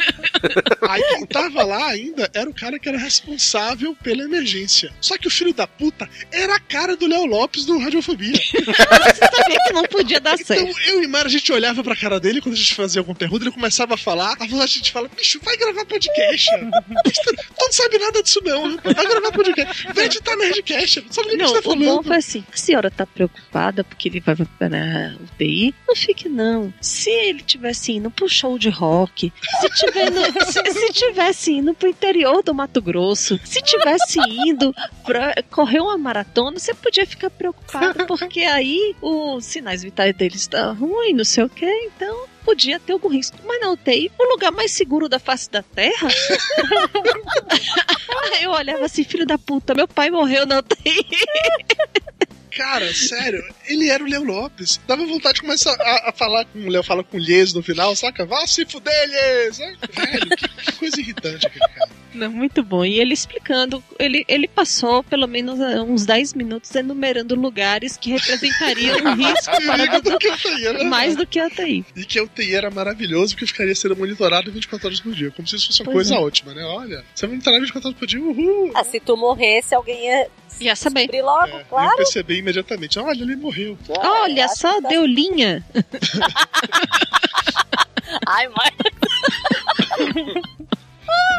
Aí quem tava lá ainda era o cara que era responsável pela emergência. Só que o filho da puta era a cara do Léo Lopes do Radiofobia. Você sabia que não podia dar certo. Então eu e Mara, a gente olhava pra cara dele quando a gente fazia alguma pergunta, ele começava a falar, a gente fala, bicho, vai gravar podcast. tu não sabe nada disso não, vai gravar podcast. Vai editar Nerdcast, não sabe o que Não, você tá o bom falando. foi assim: a senhora tá preocupada porque ele vai para UTI? Não fique, não. Se ele tivesse indo pro show de rock, se, tiver no- se, se tivesse indo pro interior do Mato Grosso, se tivesse indo pra correr uma maratona, você podia ficar preocupado, porque aí os sinais vitais dele estão ruins, não sei o que, então. Podia ter algum risco. Mas na UTI, o lugar mais seguro da face da Terra? Eu olhava assim, filho da puta, meu pai morreu na UTI. Cara, sério, ele era o Léo Lopes. Dava vontade de começar a, a falar com o Léo fala com o Lhes no final, saca? Vá se fuder, Lhes! Ai, Velho, que, que coisa irritante aquele cara. Não, muito bom. E ele explicando, ele, ele passou pelo menos eh, uns 10 minutos enumerando lugares que representariam um risco para do, do que UTI, né? mais do que a UTI. E que a UTI era maravilhoso porque ficaria sendo monitorado 24 horas por dia. Como se isso fosse uma Pois coisa é. ótima, né? Olha, você vai monitorar 24 horas por dia, uhul! Ah, se tu morresse, alguém ia Ia saber. logo, É, Eu claro. percebi imediatamente. Olha, ele morreu. Olha acho só, tá- deu linha. Ai, mãe.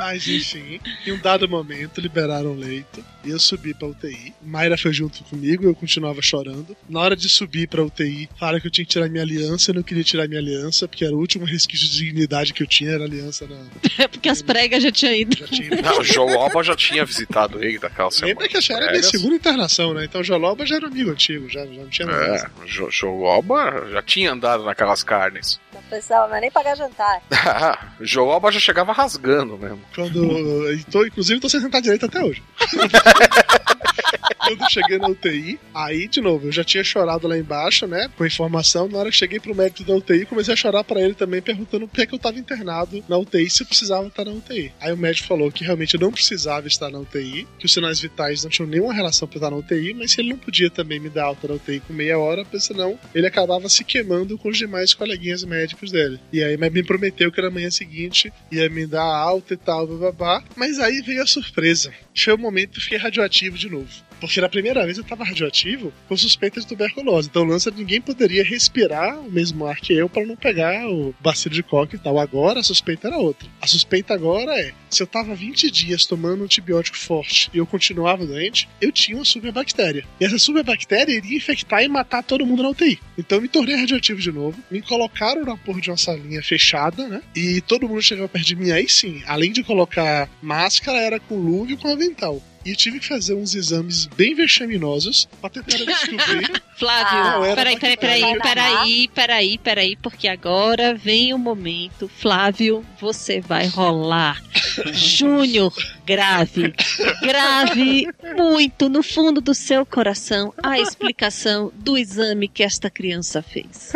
Mas enfim, em um dado momento liberaram o leito e eu subi pra UTI. Mayra foi junto comigo, eu continuava chorando. Na hora de subir pra UTI, falaram que eu tinha que tirar minha aliança. Eu não queria tirar minha aliança, porque era o último resquício de dignidade que eu tinha, era a aliança na. É porque as pregas já tinham ido. Já tinha. Não, o Joloba já tinha visitado ele daquela semana. Lembra que era a minha segunda internação, né? Então o Joloba já era amigo antigo, já, já não tinha nada. É, Joloba já tinha andado naquelas carnes. Não precisava mais nem pagar jantar. Ah, o Joloba já chegava rasgando mesmo. Quando. tô, inclusive, tô sem sentar direito até hoje. Quando cheguei na UTI, aí, de novo, eu já tinha chorado lá embaixo, né? Com informação. Na hora que cheguei pro médico da UTI, comecei a chorar pra ele também, perguntando por que, que eu tava internado na UTI, se eu precisava estar na UTI. Aí o médico falou que realmente eu não precisava estar na UTI, que os sinais vitais não tinham nenhuma relação pra estar na UTI, mas ele não podia também me dar alta na UTI com meia hora, porque senão ele acabava se queimando com os demais coleguinhas médicos dele. E aí, me prometeu que na manhã seguinte ia me dar alta e tal, babá. Mas aí veio a surpresa. Foi o momento eu fiquei radioativo de novo. Porque na primeira vez eu tava radioativo com suspeita de tuberculose. Então o lance é ninguém poderia respirar o mesmo ar que eu para não pegar o bacilo de coque e tal. Agora a suspeita era outra. A suspeita agora é: se eu tava 20 dias tomando um antibiótico forte e eu continuava doente, eu tinha uma superbactéria. E essa superbactéria iria infectar e matar todo mundo na UTI. Então eu me tornei radioativo de novo, me colocaram na porra de uma salinha fechada, né? E todo mundo chegava perto de mim. Aí sim, além de colocar máscara, era com luva e com avental. E tive que fazer uns exames bem vexaminosos pra tentar descobrir. Flávio, peraí, peraí, peraí, peraí, peraí, peraí, porque agora vem o momento. Flávio, você vai rolar. Júnior, grave, grave muito no fundo do seu coração a explicação do exame que esta criança fez.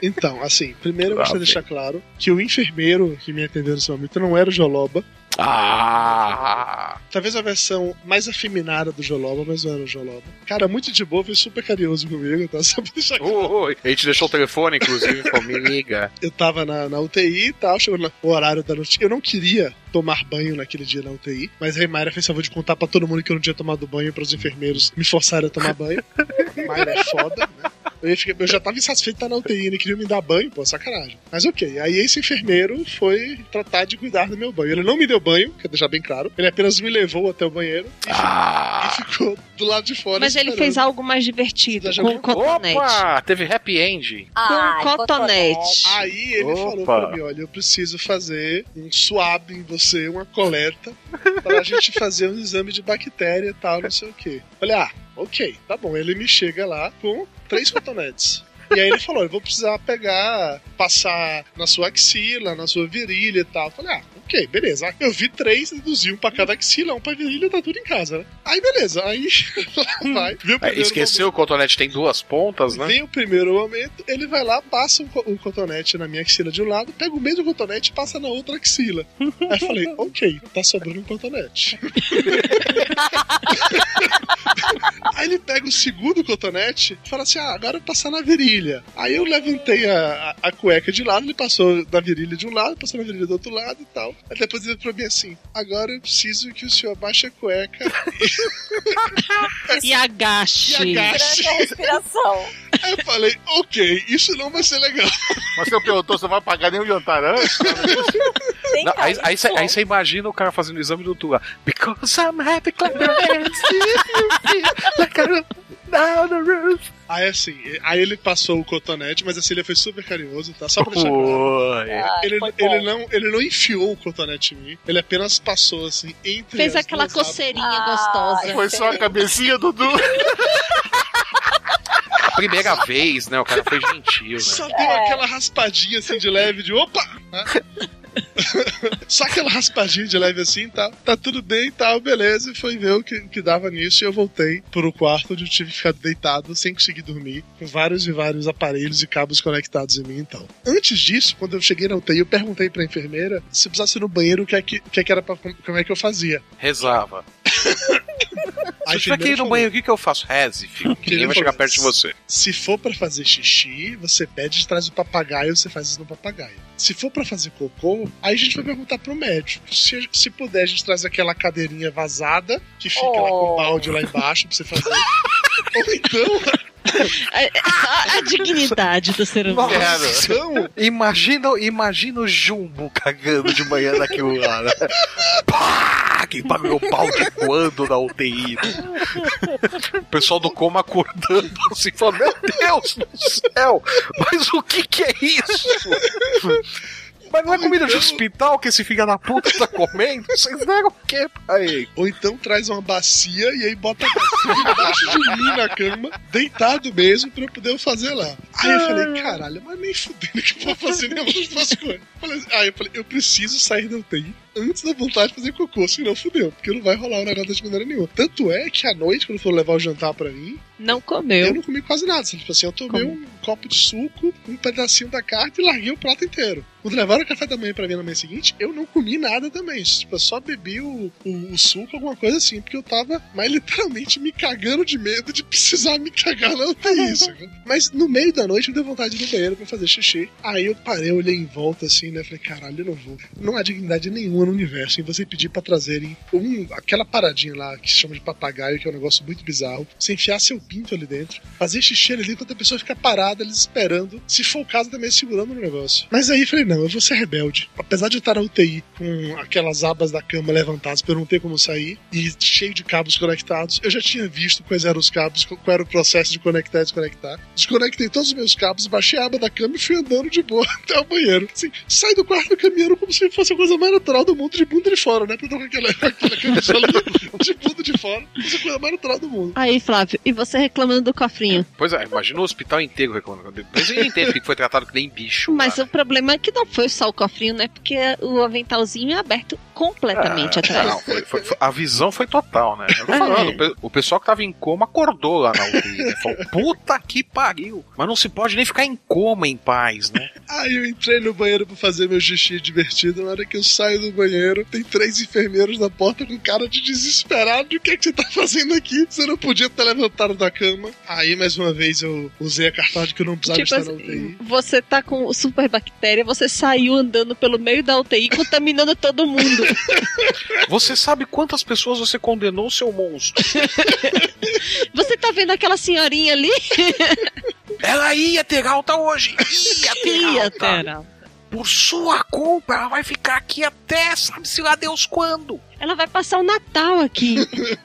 Então, assim, primeiro eu gostaria de deixar claro que o enfermeiro que me atendeu nesse momento não era o Joloba. Ah! Talvez a versão mais afeminada do Joloba, mas não era o Joloba. Cara, muito de boa, foi super carinhoso comigo, tá? Só pra deixar claro. Oi, a gente deixou o telefone, inclusive, falou, me liga. Eu tava na, na UTI e tal, chegou no horário da noite. Eu não queria tomar banho naquele dia na UTI, mas a Mayra fez favor de contar pra todo mundo que eu não tinha tomado banho, para os enfermeiros me forçarem a tomar banho. Mayra é foda, né? Eu, já tava insatisfeito de estar na UTI, ele queria me dar banho, pô, sacanagem. Mas ok, aí esse enfermeiro foi tratar de cuidar do meu banho. Ele não me deu banho, quero deixar bem claro, ele apenas me levou até o banheiro e, Ah! e ficou do lado de fora. Mas ele esperando. fez algo mais divertido, Já com um cotonete. Opa! Teve happy end. Com cotonete. Aí ele falou Opa. pra mim: olha, eu preciso fazer um swab em você, uma coleta, pra gente fazer um exame de bactéria e tal, não sei o quê. Falei, ah, ok, tá bom. Ele me chega lá com três cotonetes. E aí ele falou: eu vou precisar pegar, passar na sua axila, na sua virilha e tal. Falei, ah, ok, beleza. Eu vi três, deduzi um pra cada axila, um pra virilha, tá tudo em casa, né? Aí beleza, aí lá vai. É, esqueceu que o cotonete tem duas pontas, né? Vem o primeiro momento, ele vai lá, passa o cotonete na minha axila de um lado, pega o mesmo cotonete e passa na outra axila. Aí eu falei, ok, tá sobrando um cotonete. Aí ele pega o segundo cotonete e fala assim: ah, agora eu vou passar na virilha. Aí eu levantei a, a, a cueca de lado, ele passou da virilha de um lado, passou na virilha do outro lado e tal. Aí depois ele falou pra mim assim: agora eu preciso que o senhor abaixe a cueca E agache. e agache. A respiração. Aí eu falei: ok, isso não vai ser legal. Mas você perguntou não vai pagar nem o jantar antes? Tem Não, aí, você imagina o cara fazendo o exame do tua. Because I'm happy, clap like I'm down the roof. Aí assim, aí ele passou o cotonete, mas assim, ele foi super carinhoso, tá? Só pra deixar claro. Oi. Ai, Ele, ele, não, ele não enfiou o cotonete em mim, ele apenas passou assim entre Fez as aquela coceirinha Ah, gostosa. Foi só a cabecinha, Dudu. A primeira vez, né? O cara foi gentil, Só né? deu É. aquela raspadinha assim de leve, de opa! né? Só aquela raspadinha de leve assim, tá, tá tudo bem e tal, beleza. E foi ver o que, que dava nisso. E eu voltei pro quarto onde eu tive que ficar deitado sem conseguir dormir, com vários e vários aparelhos e cabos conectados em mim e tal. Antes disso, quando eu cheguei na UTI, eu perguntei pra enfermeira se precisasse ir no banheiro o que é que, o que, é que era pra, como é que eu fazia. Rezava. A Se que ir no banheiro, o que, que eu faço? Reze, filho. Que Ninguém vai chegar perto de você. Se for pra fazer xixi, você pede de trás do papagaio, você faz isso no papagaio. Se for pra fazer cocô, aí a gente vai perguntar pro médico. Se, se puder, a gente traz aquela cadeirinha vazada, que fica lá com Oh. o balde lá embaixo pra você fazer. Ou então, É, é só a dignidade do ser humano. então, Imagina, imagina o jumbo cagando de manhã naquilo lá, né? Pá! Quem pagou o pau de quando na UTI? né? O pessoal do coma acordando assim, falando: Meu Deus do céu, mas o que que é isso? Mas não é comida de hospital que esse filho da puta tá comendo? Vocês deram o quê pra ele? ou então traz uma bacia e aí bota embaixo de mim na cama, deitado mesmo, pra eu poder fazer lá. Aí eu falei, caralho, mas nem fudendo que eu vou fazer nenhuma das coisas. Falei- Aí eu falei, eu preciso sair da UTI antes da vontade de fazer cocô, senão fudeu, porque não vai rolar o negócio de maneira nenhuma. Tanto é que à noite, quando for levar o jantar pra mim, Não eu comeu. não comi quase nada. Tipo assim, eu tomei um copo de suco, um pedacinho da carne e larguei o prato inteiro. Quando levaram o café da manhã pra mim na manhã seguinte, eu não comi nada também. Tipo, eu só bebi o, o, o suco, alguma coisa assim, porque eu tava, mas literalmente me cagando de medo de precisar me cagar na UTI. saca? Mas no meio da noite eu dei vontade de ir no banheiro pra fazer xixi. Aí eu parei, olhei em volta assim, né? Falei, caralho, eu não vou. Não há dignidade nenhuma no universo em você pedir pra trazerem um, aquela paradinha lá que se chama de papagaio, que é um negócio muito bizarro. Você enfiar seu pinto ali dentro, fazer xixi ali enquanto a pessoa fica parada, eles esperando. Se for o caso, também segurando no negócio. Mas aí falei, não, eu vou ser rebelde. Apesar de eu estar na UTI com aquelas abas da cama levantadas pra eu não ter como sair e cheio de cabos conectados, eu já tinha visto quais eram os cabos, qual era o processo de conectar e desconectar. Desconectei todos os meus cabos, baixei a aba da cama e fui andando de boa até o banheiro. Assim, saí do quarto caminhando como se fosse a coisa mais natural do mundo, de bunda de fora, né? Tô com aquela, aquela camisola de bunda de fora, isso é a coisa mais natural do mundo. Aí, Flávio, e você reclamando do cofrinho? Pois é, imagina o hospital inteiro reclamando. Depois eu entendo que foi tratado que nem bicho. Mas lá, o problema é que não foi só o cofrinho, né? Porque o aventalzinho é aberto completamente atrás. Não, foi- foi- foi- a visão foi total, né? Eu tô falando, o pe- o pessoal que tava em coma acordou lá na UTI, né? Falou, puta que pariu. Mas não se pode nem ficar em coma em paz, né? Aí eu entrei no banheiro pra fazer meu xixi divertido. Na hora que eu saio do banheiro, tem três enfermeiros na porta com cara de desesperado. O que é que você tá fazendo aqui? Você não podia ter levantado da cama. Aí, mais uma vez, eu usei a cartão de que eu não precisava Tipo estar na assim, UTI. você tá com superbactéria, você saiu andando pelo meio da UTI contaminando todo mundo. Você sabe quantas pessoas você condenou, seu monstro? Você tá vendo aquela senhorinha ali? Ela ia ter alta hoje. Ia ter Ia alta. ter alta. Por sua culpa, ela vai ficar aqui até sabe-se lá Deus quando. Ela vai passar o Natal aqui.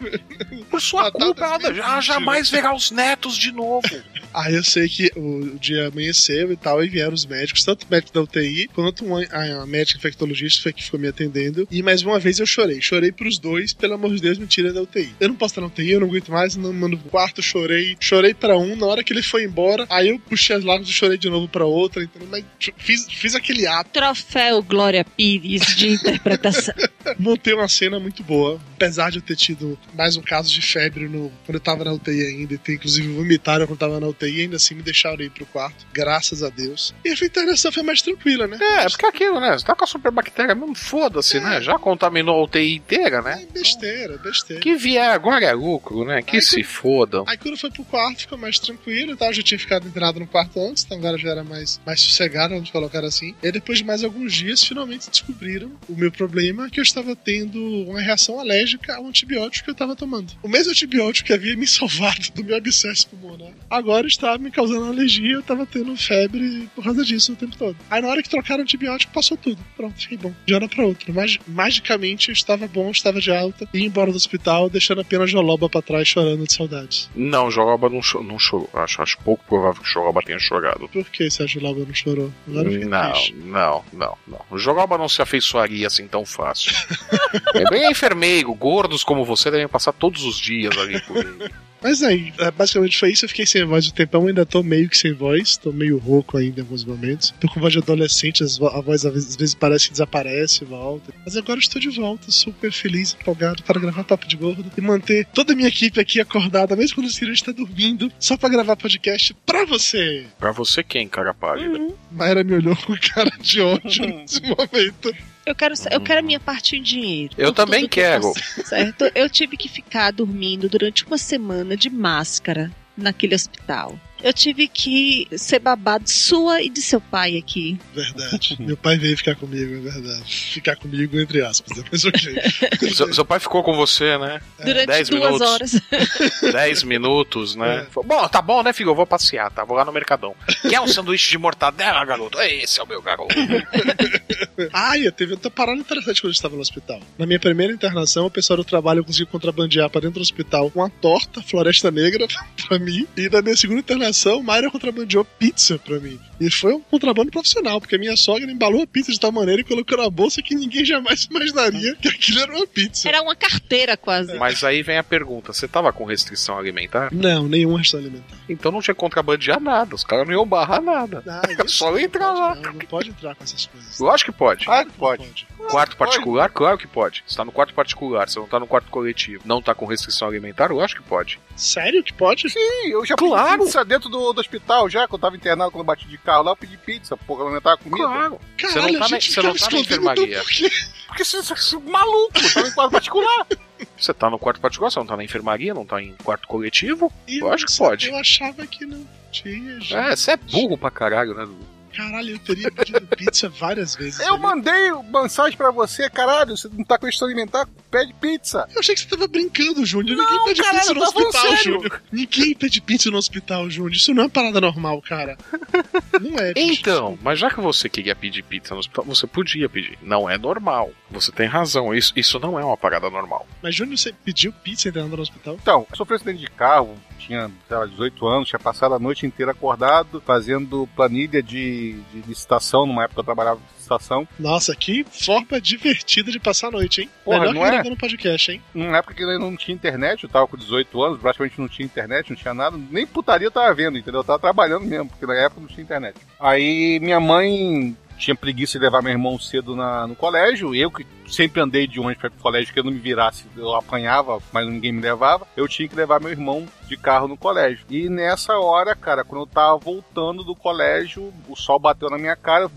Por sua culpa, ela, jamais verá os netos de novo. Aí eu sei que o, dia amanheceu e tal, e vieram os médicos, tanto o médico da UTI quanto uma, a, a médica infectologista foi que ficou me atendendo. E mais uma vez eu chorei. Chorei pros dois, pelo amor de Deus, me tira da UTI. Eu não posso estar na UTI, eu não aguento mais, não mando pro quarto, chorei. Chorei pra um, na hora que ele foi embora, aí eu puxei as lágrimas e chorei de novo pra outra, entendeu? Mas fiz, fiz aquele ato. Troféu Glória Pires de interpretação. Montei uma cena muito boa, apesar de eu ter tido mais um caso de febre no, quando eu tava na UTI ainda, e ter inclusive vomitaram quando eu tava na UTI, ainda assim me deixaram ir pro quarto, graças a Deus. E a internação foi mais tranquila, né? É, porque é aquilo, né? Você tá com a superbactéria mesmo, foda-se, né? Já contaminou a UTI inteira, né? Besteira, besteira. Que vier agora é lucro, né? Que se fodam. Aí quando foi pro quarto, ficou mais tranquilo e tal. Eu já tinha ficado internado no quarto antes, então agora já era mais, mais sossegado, vamos colocar assim. E aí, depois de mais alguns dias, finalmente descobriram o meu problema, que eu estava tendo uma reação alérgica ao antibiótico que eu estava tomando. O mesmo antibiótico que havia me salvado do meu abscesso pulmonar, agora estava me causando alergia, eu estava tendo febre por causa disso o tempo todo. Aí na hora que trocaram o antibiótico, passou tudo. Pronto, fiquei bom. De hora pra outra. Mag magicamente eu estava bom, estava de alta, ia embora do hospital, deixando apenas Joloba pra trás, chorando de saudades. Não, Joroba não, cho não chorou. Acho, acho pouco provável que Joroba tenha chorado. Por que você acha que Joloba não chorou? Agora eu Não, não, não, não. O Joroba não se afeiçoaria assim tão fácil. é bem enfermeiro, gordos como você devem passar todos os dias ali por aí. Mas aí, é, basicamente foi isso. Eu fiquei sem voz o tempão, ainda tô meio que sem voz, tô meio rouco ainda em alguns momentos. Tô com voz de adolescente, a voz às vezes, às vezes parece que desaparece e volta. Mas agora estou de volta, super feliz, empolgado para gravar Papo de Gordo e manter toda a minha equipe aqui acordada, mesmo quando o Ciro está dormindo, só para gravar podcast pra você. Pra você quem, cara pálida? Mayra me olhou com cara de ódio nesse momento. Eu quero, eu quero a minha parte em dinheiro. Eu também que quero. certo? Eu tive que ficar dormindo durante uma semana de máscara naquele hospital. Eu tive que ser babado sua e de seu pai aqui. Verdade. Meu pai veio ficar comigo, é verdade. Ficar comigo, entre aspas, né? mas ok. Seu, seu pai ficou com você, né? Durante Dez duas minutos. horas. 10 minutos, né? Bom, tá bom, né, filho? Eu vou passear, tá? Vou lá no Mercadão. Quer um sanduíche de mortadela, garoto? Esse é o meu garoto. Ah, e teve outra parada interessante quando eu estava no hospital. Na minha primeira internação, o pessoal do trabalho conseguiu contrabandear para dentro do hospital uma torta Floresta Negra pra mim. E na minha segunda internação, Mayra contrabandeou pizza pra mim. E foi um contrabando profissional, porque a minha sogra embalou a pizza de tal maneira e colocou na bolsa que ninguém jamais imaginaria que aquilo era uma pizza. Era uma carteira quase. Mas aí vem a pergunta: você tava com restrição alimentar? Não, nenhuma restrição alimentar. Então não tinha que contrabandear nada, os caras não iam barrar nada. É só entrar lá. Não, não pode entrar com essas coisas. Lógico que pode. Claro que pode. Quarto particular? Claro que pode. Você tá no quarto particular, você não tá no quarto coletivo. Não tá com restrição alimentar? Lógico que pode. Sério que pode? Sim, eu já Claro. pedi pizza dentro do, do hospital, já, quando eu tava internado, quando eu bati de carro lá, eu pedi pizza, porque eu não tava comida. Claro. Caralho, você não tá, a na, gente você não tá na enfermaria. Porque você é maluco, tá no quarto particular. Você tá no quarto particular, você não tá na enfermaria, não tá em quarto coletivo? E Eu acho que pode. Eu achava que não tinha, gente. É, você é burro pra caralho, né? Dudu? Caralho, eu teria pedido pizza várias vezes. Eu mandei mensagem pra você, caralho, você não tá com questão alimentar, pede pizza. Eu achei que você tava brincando, Júnior. Não, Ninguém pede caralho, pizza no hospital. Júnior. Ninguém pede pizza no hospital, Júnior. Isso não é uma parada normal, cara. Não é. bicho. Então, mas já que você queria pedir pizza no hospital, você podia pedir. Não é normal. Você tem razão, isso, isso não é uma parada normal. Mas, Júnior, você pediu pizza entrando no hospital? Então, eu sofri um acidente de carro, tinha sei lá, 18 anos, tinha passado a noite inteira acordado, fazendo planilha de, de licitação, numa época eu trabalhava em licitação. Nossa, que forma divertida de passar a noite, hein? Porra, Melhor não que é? gravando podcast, hein? Numa época que não tinha internet, eu tava com 18 anos, praticamente não tinha internet, não tinha nada, nem putaria eu tava vendo, entendeu? Eu tava trabalhando mesmo, porque na época não tinha internet. Aí minha mãe tinha preguiça de levar meu irmão cedo na, no colégio, eu que sempre andei de ônibus para o colégio, que eu não me virasse, eu apanhava, mas ninguém me levava, eu tinha que levar meu irmão de carro no colégio. E nessa hora, cara, quando eu tava voltando do colégio, o sol bateu na minha cara,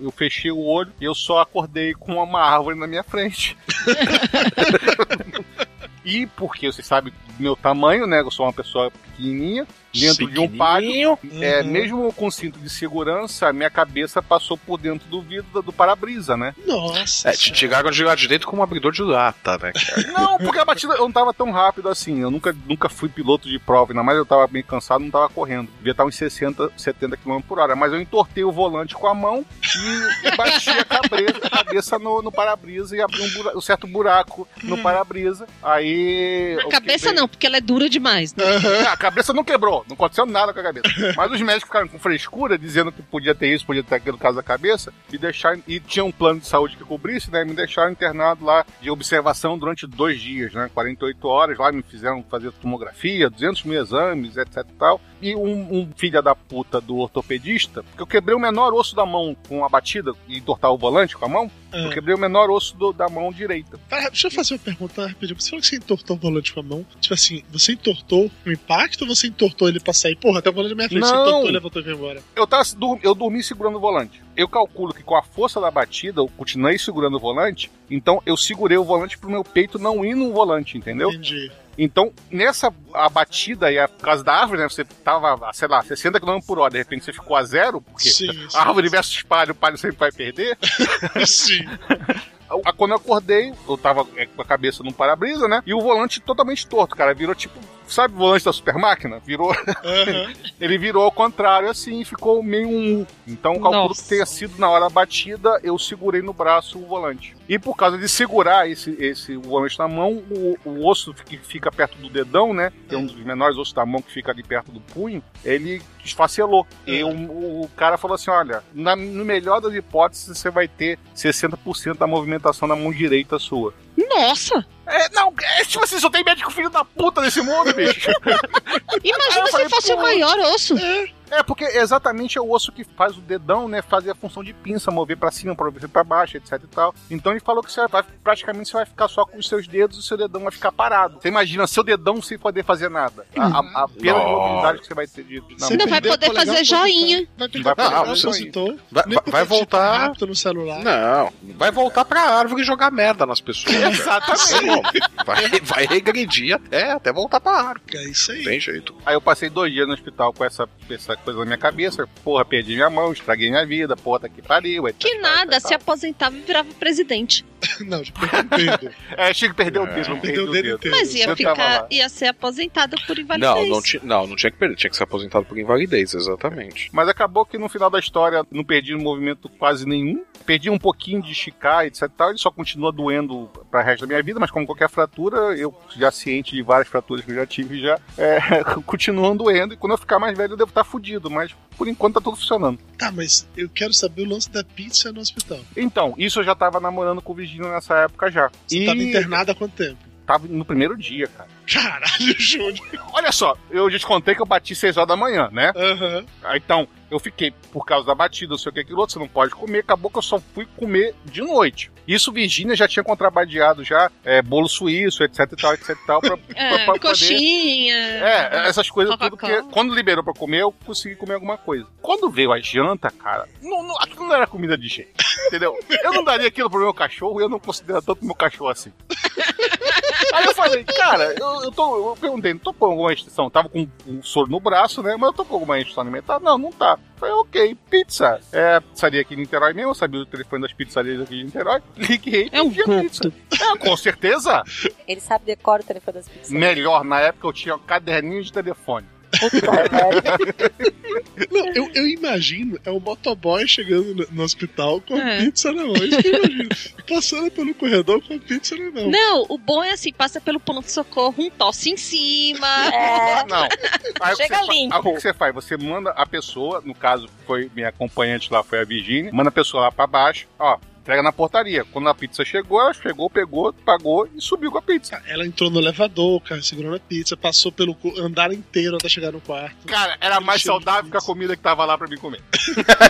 eu fechei o olho e eu só acordei com uma árvore na minha frente. e porque você sabe meu tamanho, né? Eu sou uma pessoa pequenininha, dentro de um pátio. É, Uhum. mesmo com cinto de segurança, a minha cabeça passou por dentro do vidro do, para-brisa, né? Nossa. É, te tiraram de lá de dentro com um abridor de lata, né, cara? Não, porque a batida eu não tava tão rápido assim. Eu nunca, nunca fui piloto de prova, ainda mais eu tava bem cansado, não tava correndo. Devia estar uns 60, 70 km por hora. Mas eu entortei o volante com a mão e, e bati a cabeça, a cabeça no, no para-brisa e abri um, bura- um certo buraco no para-brisa. Aí. A cabeça não, porque ela é dura demais. Né? É, a cabeça não quebrou, não aconteceu nada com a cabeça. Mas os médicos ficaram com frescura, dizendo que podia ter isso, podia ter aquilo no caso da cabeça, e deixaram, e tinha um plano de saúde que cobrisse, né? Me deixaram internado lá de observação durante dois dias, né? 48 horas, lá me fizeram fazer tomografia, 200 mil exames, etc e tal. E um, um filho da puta do ortopedista, porque eu quebrei o menor osso da mão com a batida e entortar o volante com a mão, eu quebrei o menor osso do- da mão direita. Pera, deixa eu fazer uma pergunta rapidinho. Você falou que você entortou o volante com a mão. Tipo assim, você entortou o impacto ou você entortou ele pra sair? Porra, até o volante na minha frente. Você Não. entortou, levantou e foi embora. Eu, tava, eu dormi segurando o volante. Eu calculo que com a força da batida, eu continuei segurando o volante, então eu segurei o volante pro meu peito não ir no volante, entendeu? Entendi. Então, nessa a batida e a, por causa da árvore, né? Você tava, sei lá, 60 km por hora, de repente você ficou a zero, porque Sim, sim, a árvore versus palho, o palho sempre vai perder. Sim. Quando eu acordei, eu tava é, com a cabeça num para-brisa, né? E o volante totalmente torto, cara. Virou tipo, sabe o volante da super máquina? Virou. Ele virou ao contrário assim e ficou meio um U. Então, calculo Nossa. que tenha sido na hora da batida, eu segurei no braço o volante. E por causa de segurar esse, esse volante na mão, o, o osso que fica perto do dedão, né? Que é um dos menores ossos da mão que fica ali perto do punho, ele esfacelou. E o, o cara falou assim: olha, na, no melhor das hipóteses, você vai ter 60% da movimentação na mão direita sua. Nossa! É, não, é, tipo assim, só tem médico filho da puta nesse mundo, bicho. Imagina se falei, fosse o maior osso. É, porque exatamente é o osso que faz o dedão, né, fazer a função de pinça, mover pra cima, mover pra baixo, etc e tal. Então ele falou que você vai, praticamente você vai ficar só com os seus dedos e o seu dedão vai ficar parado. Você imagina seu dedão sem poder fazer nada. A, a, a perda de mobilidade que você vai ter de, de Você Não vai poder polegar, fazer joinha. Vai perder Vai o joinha. citou. Vai, vai- voltar. no celular. Não, vai voltar pra árvore e jogar merda nas pessoas. Exatamente. Vai, vai regredir até, até voltar pra árvore. É isso aí. Tem jeito. Aí eu passei dois dias no hospital com essa, essa coisa na minha cabeça. Porra, perdi minha mão, estraguei minha vida, porra, tá que pariu. etc, Que nada, etc. se aposentava e virava presidente. Não, já perdeu o dedo. É, tinha que perder o É. dedo, não Perdeu o dedo inteiro. Mas ia ficar, ia ser aposentado por invalidez. Não, não, ti- não, não tinha que perder, tinha que ser aposentado por invalidez, exatamente. Mas acabou que no final da história não perdi movimento quase nenhum. Perdi um pouquinho de esticar, etc. e tal, Ele só continua doendo para resto da minha vida, mas como qualquer fratura, eu já ciente de várias fraturas que eu já tive já, é, continuam doendo. E quando eu ficar mais velho, eu devo estar fudido. Mas por enquanto tá tudo funcionando. Tá, mas eu quero saber o lance da pizza no hospital. Então, isso eu já tava namorando com o Virgínio nessa época já. Você e tava internado há quanto tempo? tava no primeiro dia, cara. Caralho, Júnior. Olha só, eu já te contei que eu bati 6 horas da manhã, né? Aham. Ah, Então, eu fiquei por causa da batida, não sei o que, aquilo outro, você não pode comer. Acabou que eu só fui comer de noite. Isso, Virgínia já tinha contrabandeado já é, bolo suíço, etc e tal, etc e tal. Pra, É, pra- pra poder- coxinha. É, essas coisas tudo, porque quando liberou pra comer, eu consegui comer alguma coisa. Quando veio a janta, cara, não, não, aquilo não era comida de jeito, entendeu? Eu não daria aquilo pro meu cachorro e eu não considero tanto meu cachorro assim. Falei, cara, eu, eu tô. Eu perguntei, tô com alguma restrição? Tava com um soro no braço, né? Mas eu tô com alguma restrição alimentar? Não, não tá. Falei, ok, pizza. É, pizzaria aqui em Niterói mesmo, eu sabia o telefone das pizzarias aqui de Niterói. Liguei É um pizza. É, com certeza. Ele sabe decora o telefone das pizzas. Melhor, na época eu tinha um caderninho de telefone. Não, eu, eu imagino, é um motoboy chegando no, no hospital com a É. pizza na mão. Isso que eu imagino. Passando pelo corredor com a pizza na mão. Não, o bom é assim, passa pelo ponto-socorro, um tosse em cima. É. Não. Aí o que Chega limpo. aí o que você faz? Você manda a pessoa, no caso, foi minha acompanhante lá, foi a Virgínia, manda a pessoa lá pra baixo, ó, entrega na portaria. Quando a pizza chegou, ela chegou, pegou, pagou e subiu com a pizza. Ela entrou no elevador, cara segurando a pizza, passou pelo andar inteiro até chegar no quarto. Cara, era mais saudável que a comida que tava lá pra mim comer.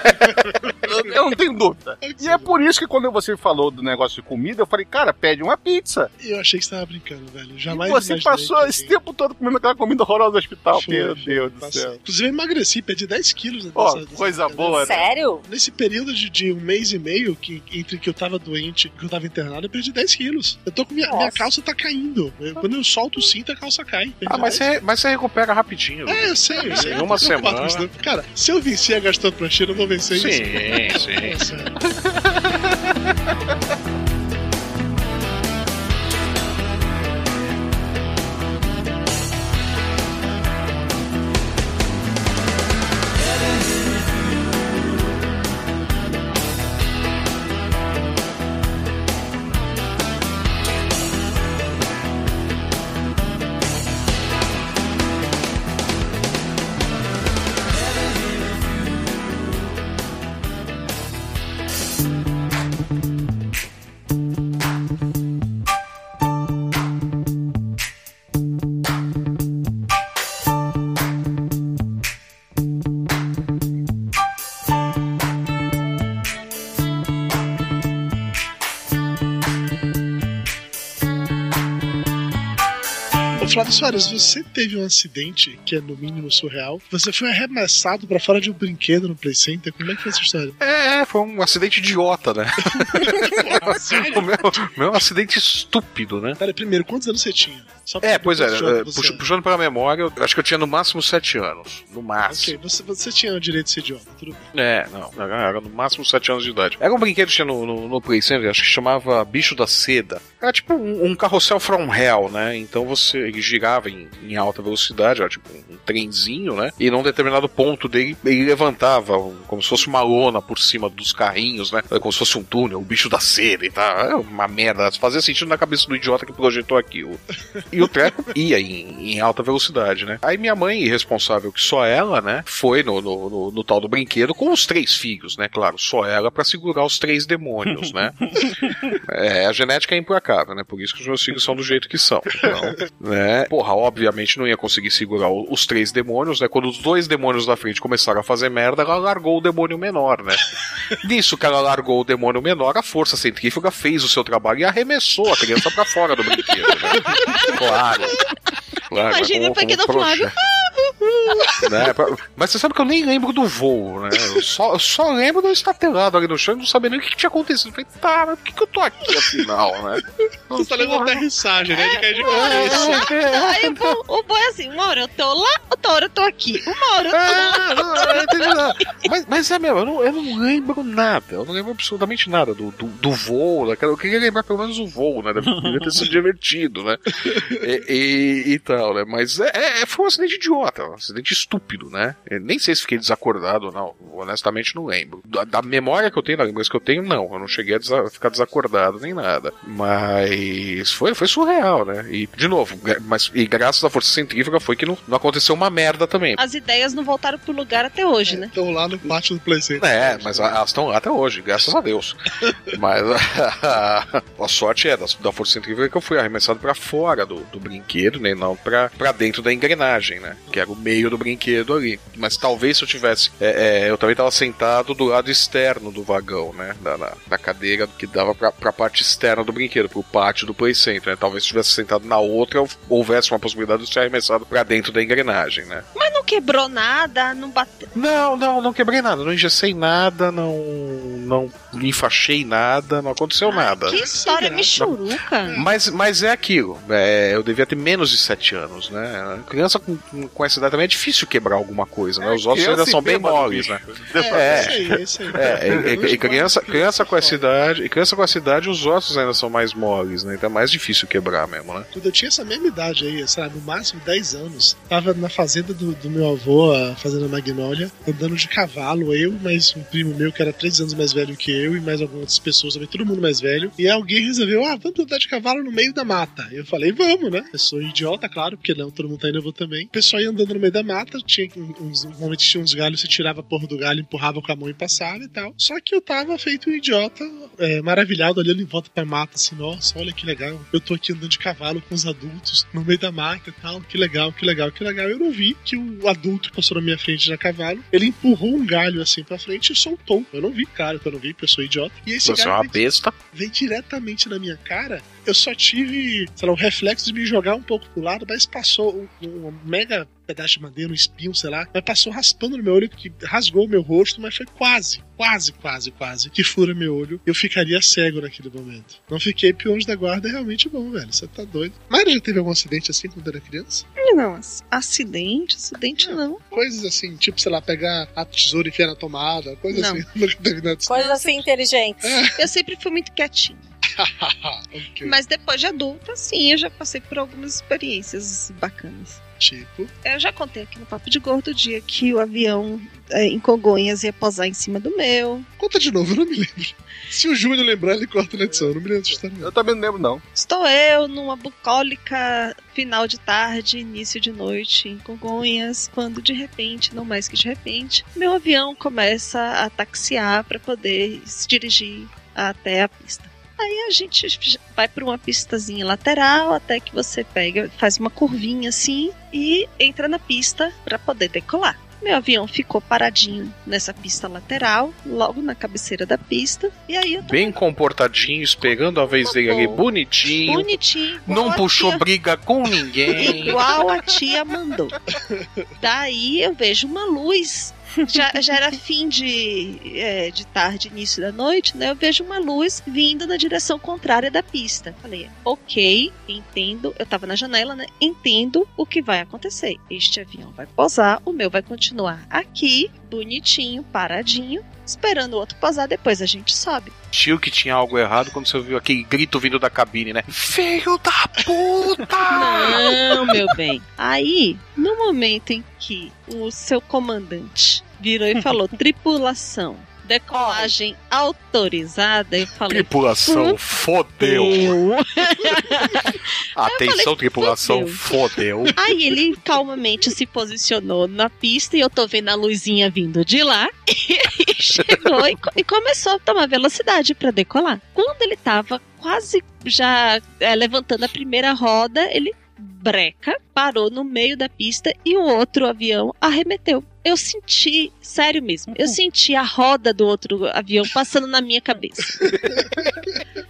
Eu não tenho dúvida. E é por isso que quando você falou do negócio de comida, eu falei, cara, pede uma pizza. E eu achei que você tava brincando, velho. Jamais e você passou esse tempo todo comendo aquela comida horrorosa no hospital. Foi, Meu foi, Deus do passei. céu. Inclusive, eu emagreci, perdi 10 quilos. nessa- Ó, nessa coisa boa, né? Sério? Nesse período de, de um mês e meio que, entre que eu tava doente e que eu tava internado, eu perdi 10 quilos. Eu tô com minha, minha calça tá caindo. Eu- quando eu solto o cinto, a calça cai. Ah, mas 10. você, mas você recupera rapidinho. É, eu sei, eu sei. Em uma semana. né? Cara, se eu vencer a gastroplastia, eu vou vencer Sim, isso. sim. É Flávio Soares, você teve um acidente que é no mínimo surreal. Você foi arremessado pra fora de um brinquedo no Play Center. Como é que foi essa história? É, foi um acidente idiota, né? o meu, meu é acidente estúpido, né? Pera, primeiro, quantos anos você tinha? É, pois é, é, você puxa- puxando pela memória, eu acho que eu tinha no máximo 7 anos. No máximo. Ok, você, você tinha o direito de ser idiota, tudo bem. É, não, era era no máximo 7 anos de idade. Era um brinquedo que tinha no, no, no Play Center, acho que chamava Bicho da Seda. Era tipo um, um carrossel from hell, né? Então você ele girava em, em alta velocidade, era tipo um, trenzinho, né? E num determinado ponto dele, ele levantava um- como se fosse uma lona por cima dos carrinhos, né? Como se fosse um túnel, o bicho da seda e tal. Era uma merda. Fazia sentido na cabeça do idiota que projetou aquilo. E o treco ia em, em alta velocidade, né? Aí minha mãe, irresponsável que só ela, né? Foi no, no, no- no tal do brinquedo com os três filhos, né? Claro, só ela pra segurar os três demônios, né? É, a genética é implacável, né? Por isso que os meus filhos são do jeito que são. Então, né? Porra, obviamente não ia conseguir segurar o- os três demônios, né? Quando os dois demônios da frente começaram a fazer merda, ela largou o demônio menor, né? Nisso que ela largou o demônio menor, a força centrífuga fez o seu trabalho e arremessou a criança pra fora do brinquedo, né? Claro. claro Imagina o pequeno como Flávio. né? Mas você sabe que eu nem lembro do voo, né? Eu só, eu só lembro de eu estar telado ali no chão e não saber nem o que, que tinha acontecido. Eu falei, tá, mas por que, que eu tô aqui afinal, né? Você tá levando aterrissagem, né? De cair de cabeça. Aí o bom, o bom é assim, uma hora eu tô lá, outra hora eu tô aqui. Uma hora eu tô lá, É, não, outra hora não eu tô entendi nada. aqui. Mas, mas é mesmo, eu não, eu não lembro nada. Eu não lembro absolutamente nada do, do, do voo. Daquela, eu queria lembrar pelo menos o voo, né? Devia ter sido divertido, né? E, e, e tal, né? Mas é, é, foi um acidente idiota, um acidente estúpido, né? Eu nem sei se fiquei desacordado ou não. Honestamente, não lembro. Da, da memória que eu tenho, da lembrança que eu tenho, não. Eu não cheguei a desa- ficar desacordado nem nada. Mas foi, foi surreal, né? E, de novo, mas, e graças à força centrífuga foi que não, não aconteceu uma merda também. As ideias não voltaram pro lugar até hoje, né? Estão lá no pátio do Play Center. É, mas a- elas estão lá até hoje, graças a Deus. mas a, a sorte é da, da força centrífuga que eu fui arremessado pra fora do, do brinquedo, né? Não pra, pra dentro da engrenagem, né? Que era o meio do brinquedo ali. Mas talvez se eu tivesse. é, é, eu também tava sentado do lado externo do vagão, né? Da, da cadeira que dava pra, pra parte externa do brinquedo, pro pátio do Play Center, né? Talvez se eu tivesse sentado na outra, houvesse uma possibilidade de ser arremessado pra dentro da engrenagem, né? Mas não quebrou nada, não bateu. Não, não, não quebrei nada, não engessei nada, não, não enfaixei nada, não aconteceu nada. Que história michuruca. Mas, mas é aquilo, é, eu devia ter menos de 7 anos, né? Criança com, com- com essa idade também é difícil quebrar alguma coisa, né? Os ossos ainda são bem moles, né? É, isso aí, é isso aí. É, e- criança, criança com essa idade, e criança com essa idade, os ossos ainda são mais moles, né? Então é mais difícil quebrar mesmo, né? Quando eu tinha essa mesma idade aí, sei lá, no máximo 10 anos, tava na fazenda do, do meu avô, a fazenda Magnólia, andando de cavalo, eu, mais um primo meu que era 3 anos mais velho que eu, e mais algumas pessoas também, todo mundo mais velho. E alguém resolveu, ah, vamos andar de cavalo no meio da mata. Eu falei, vamos, né? Eu sou idiota, claro, porque não, todo mundo tá indo, eu vou também. O pessoal ia andando no meio da mata, tinha uns, momentos tinha uns galhos, você tirava a porra do galho, empurrava com a mão e passava e tal. Só que eu tava feito um idiota, é, maravilhado, olhando em volta pra mata, assim, nossa, olha que legal. Eu tô aqui andando de cavalo com os adultos no meio da mata e tal, que legal, que legal, que legal. Eu não vi que o um adulto passou na minha frente na cavalo, ele empurrou um galho assim pra frente e soltou. Eu não vi, cara, eu não vi, porque eu sou idiota. E esse Você é galho uma veio- besta. veio diretamente na minha cara. Eu só tive, sei lá, o reflexo de me jogar um pouco pro lado, mas passou um, um mega pedaço de madeira, um espinho, sei lá, mas passou raspando no meu olho, que rasgou o meu rosto, mas foi quase, quase, quase, quase que fura meu olho. Eu ficaria cego naquele momento. Não fiquei peões da guarda, é realmente bom, velho. Você tá doido. Mara já teve algum acidente assim quando era criança? Não, acidente, acidente não. Coisas assim, tipo, sei lá, pegar a tesoura e enfiar na tomada, coisa Não. assim. Nunca teve nada assim. Coisas assim inteligentes. Eu sempre fui muito quietinha. Ok. Mas depois de adulta, sim, eu já passei por algumas experiências bacanas. Tipo, Eu já contei aqui no Papo de Gordo o dia que o avião é, em Congonhas ia posar em cima do meu. conta de novo, eu não me lembro. Se o Júnior lembrar, ele corta na edição. Eu não me lembro dessa história. Eu também não lembro, não. Estou eu numa bucólica final de tarde, início de noite em Congonhas, quando de repente, não mais que de repente, meu avião começa a taxiar para poder se dirigir até a pista. Aí a gente vai para uma pistazinha lateral até que você pega, faz uma curvinha assim e entra na pista para poder decolar. Meu avião ficou paradinho nessa pista lateral, logo na cabeceira da pista. E aí eu Bem comportadinho, esperando a vez dele ali, bonitinho. bonitinho. Não puxou tia- briga com ninguém. Igual a tia mandou. Daí eu vejo uma luz. Já, já era fim de, é, de tarde, início da noite, né? Eu vejo uma luz vindo na direção contrária da pista. Falei, ok, entendo. Eu tava na janela, né? Entendo o que vai acontecer. Este avião vai pousar, o meu vai continuar aqui, bonitinho, paradinho, esperando o outro pousar, depois a gente sobe. Tio que tinha algo errado quando você ouviu aquele grito vindo da cabine, né? Filho da puta! Não, meu bem. Aí, no momento em que o seu comandante virou e falou: tripulação, decolagem autorizada, eu falei. Tripulação, fodeu. "Fudeu." Atenção, falei, tripulação, fodeu. fodeu. Aí ele calmamente se posicionou na pista e eu tô vendo a luzinha vindo de lá. E chegou e, e começou a tomar velocidade pra decolar. Quando ele tava quase já é, levantando a primeira roda, ele breca, parou no meio da pista e o outro avião arremeteu. Eu senti, sério mesmo, eu senti a roda do outro avião passando na minha cabeça.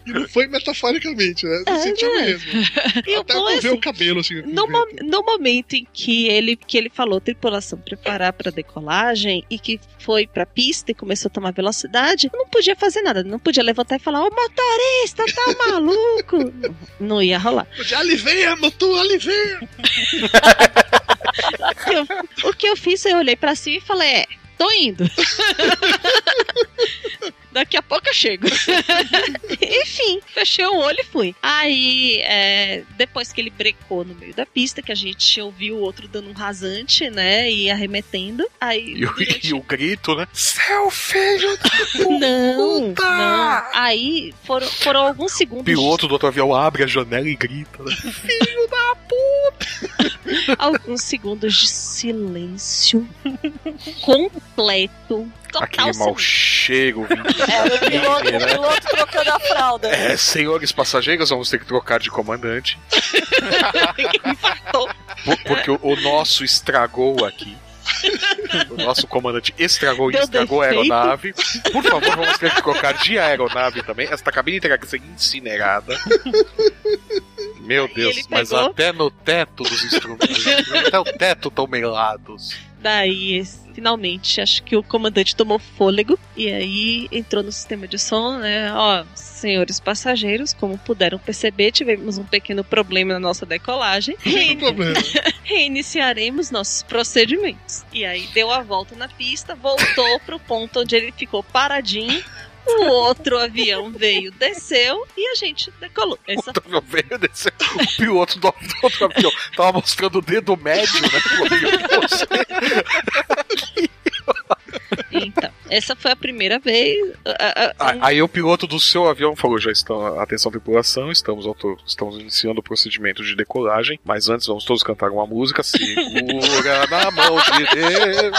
E não foi metaforicamente, né? Você É, sentiu né? mesmo. E o Até mover assim, o cabelo, assim. No, mo- no momento em que ele, que ele falou tripulação preparar para decolagem e que foi pra pista e começou a tomar velocidade, eu não podia fazer nada, não podia levantar e falar: Ô motorista, tá maluco? Não, não ia rolar. Já aliveia, motor, aliveia! O que eu- o que eu fiz, eu olhei pra cima e falei: É, tô indo. Daqui a pouco eu chego. Enfim, fechei o olho e fui. Aí, é, depois que ele brecou no meio da pista, que a gente ouviu o outro dando um rasante, né? E arremetendo. Aí. E o, durante- e o grito, né? Seu filho da Não, puta! não. Aí foram, foram alguns O segundos. piloto do outro avião abre a janela e grita, né? Filho da puta! Alguns segundos de silêncio completo. Total Aquele mau cheiro. Era o piloto, né? o piloto trocando a fralda. É, senhores passageiros, vamos ter que trocar de comandante. Por- Porque o, o nosso estragou aqui. O nosso comandante estragou e Deu estragou a defeito. aeronave. Por favor, vamos ter que trocar de aeronave também. Esta cabine terá que ser incinerada. Meu Deus, mas pegou- até no teto dos instrumentos. até o teto estão melados. Daí, finalmente, acho que o comandante tomou fôlego e aí entrou no sistema de som, né? Ó, senhores passageiros, como puderam perceber, tivemos um pequeno problema na nossa decolagem. Problema. Reiniciaremos nossos procedimentos. E aí deu a volta na pista, voltou pro ponto onde ele ficou paradinho. O outro avião veio, desceu e a gente decolou. Essa O avião veio descer. O piloto do do outro avião tava mostrando o dedo médio, né? pro avião você. Então, essa foi a primeira vez. a- a- Ah, Aí o piloto do seu avião falou: já estão, atenção tripulação, estamos, estamos iniciando o procedimento de decolagem, mas antes vamos todos cantar uma música. Segura na mão de Deus,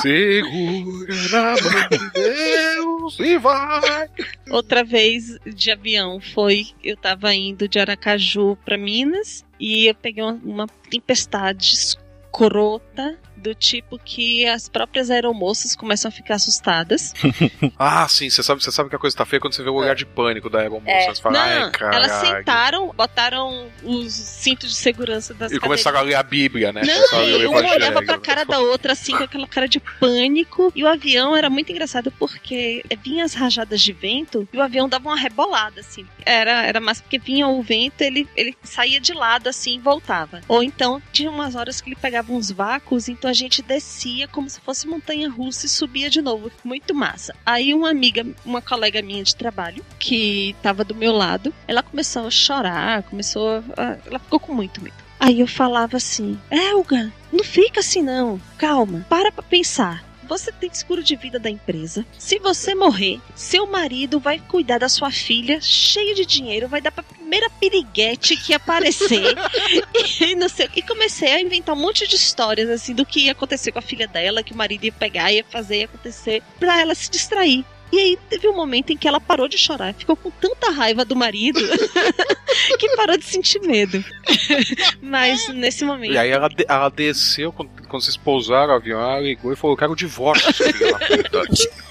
segura na mão de Deus e vai. Outra vez de avião foi. Eu tava indo de Aracaju pra Minas e eu peguei uma, uma tempestade escrota, do tipo que as próprias aeromoças começam a ficar assustadas. Ah, sim, você sabe, você sabe que a coisa tá feia quando você vê o olhar de pânico da aeromoça. É. Você fala, Não, caralho. elas sentaram, botaram os cintos de segurança das E começaram a ler a Bíblia, né? Não, o uma olhava pra cara da outra, assim, com aquela cara de pânico. E o avião era muito engraçado porque vinha as rajadas de vento e o avião dava uma rebolada, assim. Era, era mais porque vinha o vento, ele, ele saía de lado, assim, e voltava. Ou então, tinha umas horas que ele pegava uns vácuos, então a gente descia como se fosse montanha russa e subia de novo. Muito massa. Aí uma amiga, uma colega minha de trabalho, que tava do meu lado, ela começou a chorar, começou a... Ela ficou com muito medo. Aí eu falava assim: Elga, não fica assim não. Calma, para pra pensar. Você tem seguro de vida da empresa. Se você morrer, seu marido vai cuidar da sua filha, cheio de dinheiro, vai dar pra primeira piriguete que aparecer. e, não sei, e comecei a inventar um monte de histórias assim do que ia acontecer com a filha dela, que o marido ia pegar, ia fazer, ia acontecer, pra ela se distrair. E aí teve um momento em que ela parou de chorar, ficou com tanta raiva do marido que parou de sentir medo. Mas nesse momento. E aí ela, de- ela desceu, quando, vocês pousaram o avião, ela ligou e falou, eu quero o divórcio, seu filho da puta.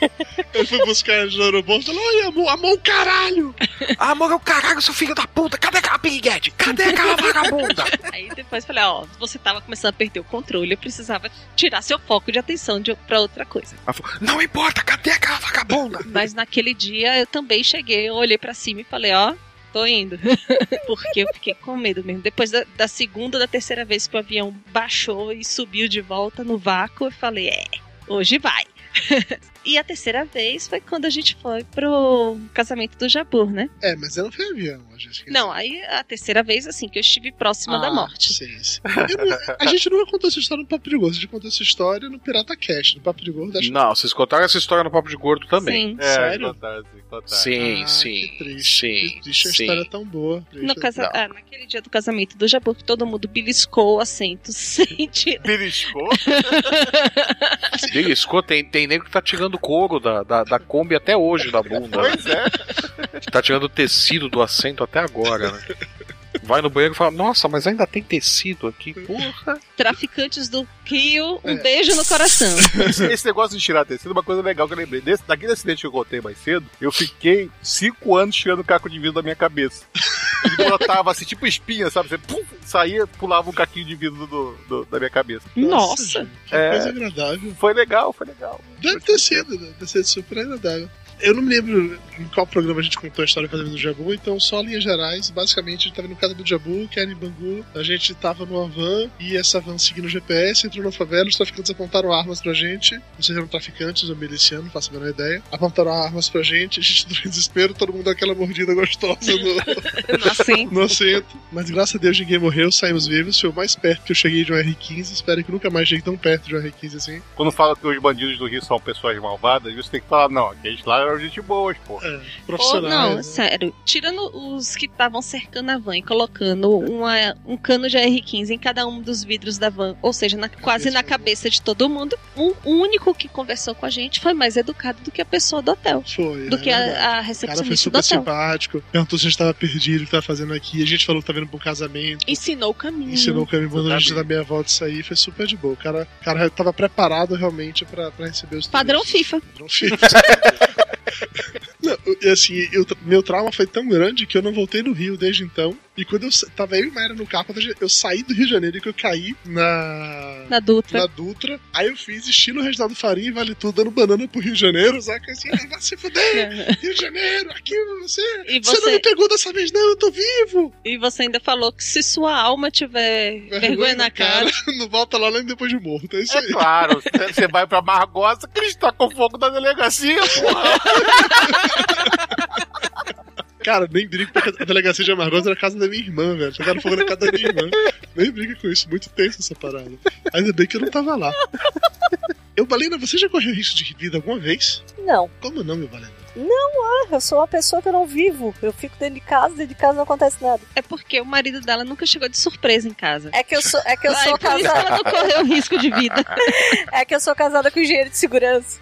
Eu fui buscar ele no aeroporto e falou: Oi, amor, amor, o caralho! Ah, amor, é o caralho, seu filho da puta! Cadê aquela piriguete? Cadê aquela vagabunda? Aí depois falei, ó, você tava começando a perder o controle, eu precisava tirar seu foco de atenção de, pra outra coisa. Ela falou, não importa, cadê aquela vagabunda? Mas naquele dia eu também cheguei, eu olhei pra cima e falei, ó, tô indo. Porque eu fiquei com medo mesmo. Depois da, da segunda, da terceira vez que o avião baixou e subiu de volta no vácuo, eu falei, é, hoje vai. e a terceira vez foi quando a gente foi pro casamento do Jabur, né? É, mas ela não foi avião, a gente. Não, aí a terceira vez, assim, que eu estive próxima da Ah, morte. Sim, sim. Eu não- a gente nunca contou essa história no Papo de Gordo, a gente contou essa história no Pirata Cast, no Papo de Gordo. Acho Não, vocês contaram essa história no Papo de Gordo também. Sim. É, Sério? contaram, sim, contaram. Sim, Ah, sim. que triste, Sim, que triste, a sim. história é tão boa. No casa... Não. ah, naquele dia do casamento do Jabur, que todo mundo beliscou o assento sem tirar. Beliscou? Beliscou, tem, tem nego que tá tirando couro da, da, da Kombi até hoje da bunda. né? Pois é. Tá tirando o tecido do assento até agora, né? Vai no banheiro e fala, nossa, mas ainda tem tecido aqui, porra. Traficantes do Rio, um É. beijo no coração. Esse, esse negócio de tirar tecido é uma coisa legal que eu lembrei. Desse, daquele acidente que eu contei mais cedo, eu fiquei cinco anos tirando caco de vidro da minha cabeça. Ele brotava assim, tipo espinha, sabe? Você pum, saía, pulava um caquinho de vidro do, do- da minha cabeça. Nossa! gente, que É. coisa agradável. Foi legal, foi legal. Deve ter sido, né? Deve ter sido super agradável. Eu não me lembro em qual programa a gente contou a história do casamento do Jabu, então só linhas gerais. Basicamente, a gente tava no casamento do Jabu, que era em Bangu. A gente tava numa van e essa van seguindo o GPS, entrou na favela, os traficantes apontaram armas pra gente. Não sei se eram traficantes ou milicianos, não faço a menor ideia. Apontaram armas pra gente, a gente entrou em desespero, todo mundo deu aquela mordida gostosa no, No assento. no assento. Mas graças a Deus ninguém morreu, saímos vivos. Foi o mais perto que eu cheguei de um R15. Espero que nunca mais chegue tão perto de um R15 assim. Quando fala que os bandidos do Rio são pessoas malvadas, você tem que falar, não, aqueles lá eram gente boas, pô. É, Ou profissionais. não, né? sério. Tirando os que estavam cercando a van e colocando uma- um cano de AR-15 em cada um dos vidros da van, ou seja, na- quase na cabeça de todo mundo, um- o único que conversou com a gente foi mais educado do que a pessoa do hotel. Foi. Do é que a, a O cara foi recepcionista do super hotel. simpático, perguntou se a gente tava perdido, o que tava fazendo aqui. A gente falou que tá vindo pro casamento. Ensinou o caminho. Ensinou o caminho, mandou a gente dar meia volta e sair. Foi super de boa. O cara, o cara tava preparado realmente pra, pra receber os Padrão turistas. FIFA. Padrão FIFA. Não, assim, eu- meu trauma foi tão grande que eu não voltei no Rio desde então. E quando eu tava eu e Mayra no carro, eu saí do Rio de Janeiro e que eu caí na. Na Dutra. Na Dutra. Aí eu fiz estilo Reginaldo Farinha e vale tudo, dando banana pro Rio de Janeiro, saca? Assim, ah, vai se fuder! Rio de Janeiro, aqui você. E Você não você- me pegou dessa vez, não, eu tô vivo! E você ainda falou que se sua alma tiver vergonha, na cara, não volta lá nem depois de morto, é isso É aí. claro, você- vai pra Margosa, que eles tocam fogo da delegacia, porra. Cara, nem brinco porque a delegacia de Amargosa era a casa da minha irmã, velho. Jogaram fogo na casa da minha irmã. Nem brinca com isso, muito tenso essa parada. Ainda bem que eu não tava lá. Eu, Balena, você já correu risco de vida alguma vez? Não. Como não, meu Balena? Não, ah, eu sou uma pessoa que eu não vivo. Eu fico dentro de casa, dentro de casa não acontece nada. é porque o marido dela nunca chegou de surpresa em casa. É que eu sou, é que eu Ai, sou por isso ela não casada. correu risco de vida. É que eu sou casada com engenheiro de segurança.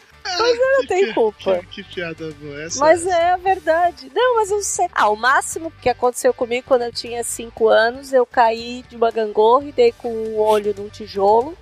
Mas eu não tenho culpa. Que, que piada boa essa. Mas é a verdade. Não, mas eu sei. Ah, o máximo que aconteceu comigo quando eu tinha 5 anos, eu caí de uma gangorra e dei com o olho num tijolo.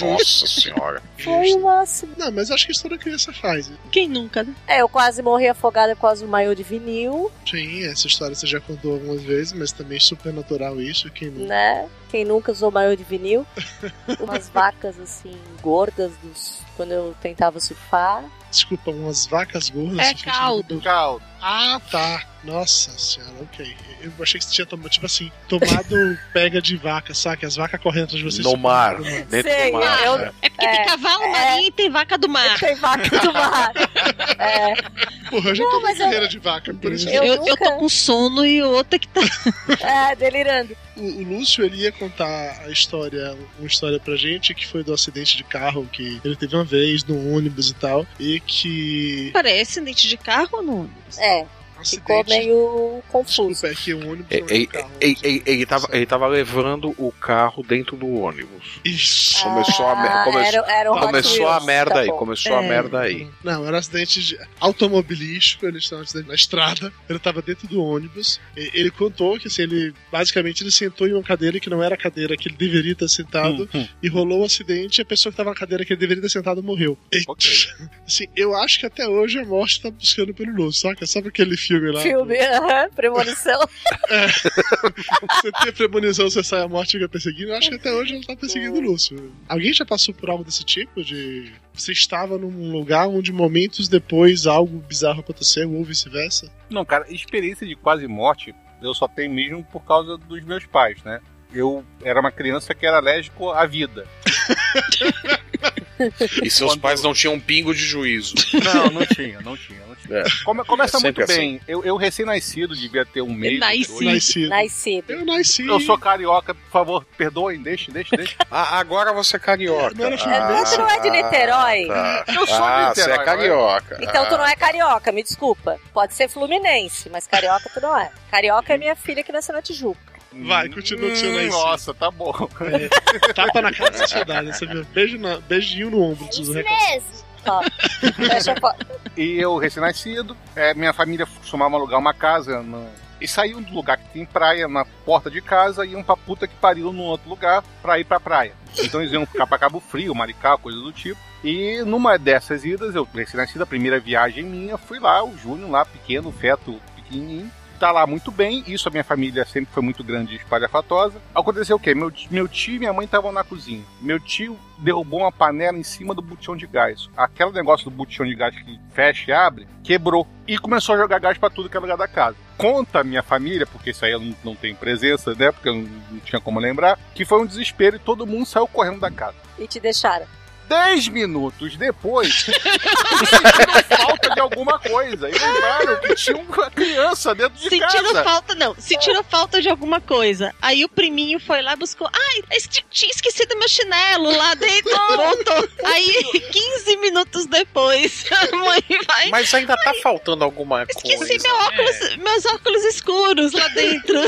Nossa senhora. Foi o máximo. Não, mas acho que isso toda criança faz. né? Quem nunca, né? É, eu quase morri afogada causa do maiô de vinil, Sim, essa história você já contou algumas vezes, mas também é super natural isso. Quem não... né? Quem nunca usou maiô de vinil? Umas vacas assim, gordas dos. Quando eu tentava surfar. Desculpa, umas vacas gordas. É caldo. Caldo. Ah, tá. Nossa senhora, ok. Eu achei que você tinha tomado, tipo assim, tomado pega de vaca, saca? As vacas correndo atrás de você. No mar. no Dentro Sei, do mar. eu- né? É porque tem cavalo marinho e tem vaca do mar. Tem vaca do mar. É. Porra, eu já tomei mas eu- carreira de vaca, por isso Eu, Eu eu, nunca- tô com sono e o outro é que tá. É, delirando. O, o Lúcio, ele ia contar a história, uma história pra gente, que foi do acidente de carro que ele teve uma vez no ônibus e tal, e que... Parece acidente de carro ou não? É, ficou Acidente... meio confuso. Desculpa, é que o ônibus Ele, é um ele, carro. ele, ele, ele tava, ele tava levando o carro dentro do ônibus. Isso. Começou a, Ah, mer- começou, era, era começou a merda tá aí, bom. começou a É. merda aí. Não, era um acidente de automobilístico, ele estava na estrada, ele estava dentro do ônibus. Ele contou que assim, ele basicamente ele sentou em uma cadeira que não era a cadeira que ele deveria estar sentado Hum, hum. e rolou um acidente e a pessoa que estava na cadeira que ele deveria ter sentado morreu. E, assim, eu acho que até hoje a morte tá buscando pelo Lúcio, saca? Sabe aquele filme lá? Filme, aham, premonição. Você tem a premonição, você sai a morte e fica perseguindo. Eu acho que até hoje ela tá perseguindo o Lúcio. Alguém já passou por algo desse tipo? De você estava num lugar onde momentos depois algo bizarro aconteceu ou vice-versa? Não, cara, experiência de quase morte eu só tenho mesmo por causa dos meus pais, né? Eu era uma criança que era alérgico à vida. E seus Quando- pais não tinham um pingo de juízo. Não, não tinha, não tinha. Não tinha. É. Come- começa É muito sempre bem. Eu, eu recém-nascido, devia ter um mês. Nasci. dois. Nascido. Nascido. Eu nasci. Eu sou carioca, por favor, perdoem, deixe, deixe, deixe. Ah, agora você é carioca. Não É, tu não é de Niterói? tá. Eu sou ah, de você é Niterói, carioca. Então tu Ah. não é carioca, me desculpa. Pode ser fluminense, mas carioca tu não é. Carioca é minha filha que nasceu na Tijuca. Vai, continua do seu Hum, nascido. Nossa, tá bom. Tapa na cara da sociedade, você viu? Beijo na, beijinho no ombro dos recados. Ó, fecha a porta. E eu, recém-nascido, é, minha família costumava alugar uma casa no- e saíam do lugar que tem praia na porta de casa e iam pra puta que pariu num outro lugar pra ir pra praia. Então eles iam ficar pra Cabo Frio, Maricá, coisa do tipo. E numa dessas idas, eu, recém-nascido, a primeira viagem minha, fui lá, o Júnior lá, pequeno, feto, pequenininho. Tá lá muito bem, isso a minha família sempre foi muito grande e espalhafatosa. Aconteceu o quê? Meu, meu tio e minha mãe estavam na cozinha. Meu tio derrubou uma panela em cima do botijão de gás. Aquele negócio do botijão de gás que fecha e abre, quebrou. E começou a jogar gás pra tudo que era lugar da casa. Conta a minha família, porque isso aí eu não, não tenho presença, né? Porque eu não, não tinha como lembrar, que foi um desespero e todo mundo saiu correndo da casa. E te deixaram. Dez minutos depois, sentiram falta de alguma coisa. E lembraram que tinha uma criança dentro de Sentiram casa. falta, não. Sentiram falta de alguma coisa. Aí o priminho foi lá e buscou. Ai, es- tinha esquecido meu chinelo lá dentro. Voltou. Aí, 15 minutos depois, a mãe vai. Mas ainda tá faltando alguma Esqueci coisa. meu óculos, meus óculos escuros lá dentro.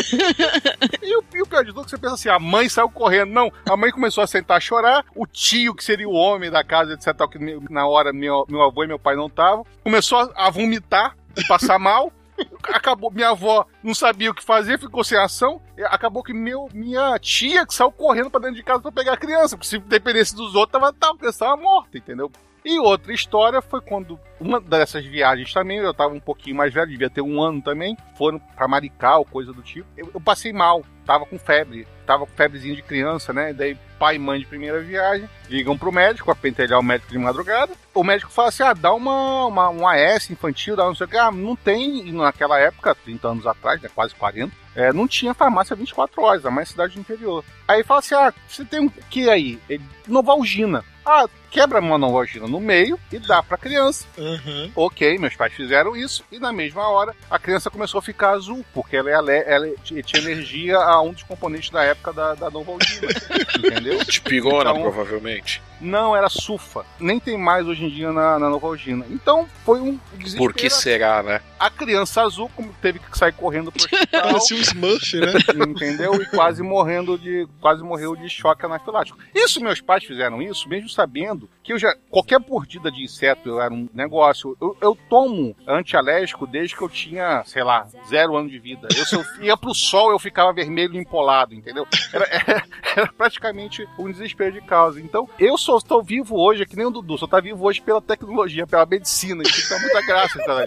E o, e o pior de tudo é que você pensa assim, a mãe saiu correndo. Não, a mãe começou a sentar a chorar, o tio, que seria o homem da casa, etc, tal, que na hora meu, meu avô e meu pai não estavam, começou a, vomitar passar mal. Acabou, minha avó não sabia o que fazer, ficou sem ação. Acabou que meu, minha tia que saiu correndo pra dentro de casa pra pegar a criança, porque se dependesse dos outros, tava, tava, a criança tava morta, entendeu? E outra história foi quando uma dessas viagens também, eu tava um pouquinho mais velho, devia ter um ano também, foram pra Maricá ou coisa do tipo. Eu, eu passei mal, tava com febre, tava com febrezinha de criança, né? Daí pai e mãe de primeira viagem ligam pro médico, pentelhar o médico de madrugada. O médico fala assim: ah, dá uma, uma, um AS infantil, dá não sei o que. Ah, não tem, e naquela época, 30 anos atrás, né, quase 40, é, não tinha farmácia 24 horas, a mais cidade do interior. Aí fala assim: ah, você tem o que aí? Ele, Novalgina. Ah, quebra uma Novalgina no meio e dá pra criança. Aham. Ok, meus pais fizeram isso e na mesma hora a criança começou a ficar azul, porque ela, é ale- ela t- tinha alergia a um dos componentes da época da, da Novalgina. entendeu? De pirona, Então- provavelmente. Não, era sulfa. Nem tem mais hoje em dia na, na Novalgina. Então foi um desespero. Por que será, né? A criança azul como teve que sair correndo pro hospital. Parecia um Smurf, né? Entendeu? E quase morrendo de. Quase morreu de choque anafilático. Isso, meus pais fizeram isso, mesmo sabendo que eu já. Qualquer mordida de inseto era um negócio. Eu, eu tomo antialérgico desde que eu tinha, sei lá, zero ano de vida. Eu, se eu ia pro sol, eu ficava vermelho empolado, entendeu? Era, era, era praticamente um desespero de causa. Então, eu só estou vivo hoje, é que nem o Dudu, só tá vivo hoje pela tecnologia, pela medicina. Isso tá muita graça, tá?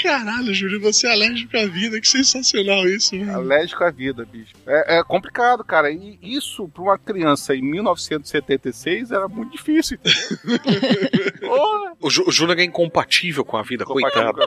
Caralho, Júlio, você é alérgico à vida. Que sensacional isso, mano. Alérgico à vida, bicho. É, é complicado, cara. E isso, pra uma criança em 1976, era muito difícil, Porra. O, Jú- o Júnior é incompatível com a vida, coitado.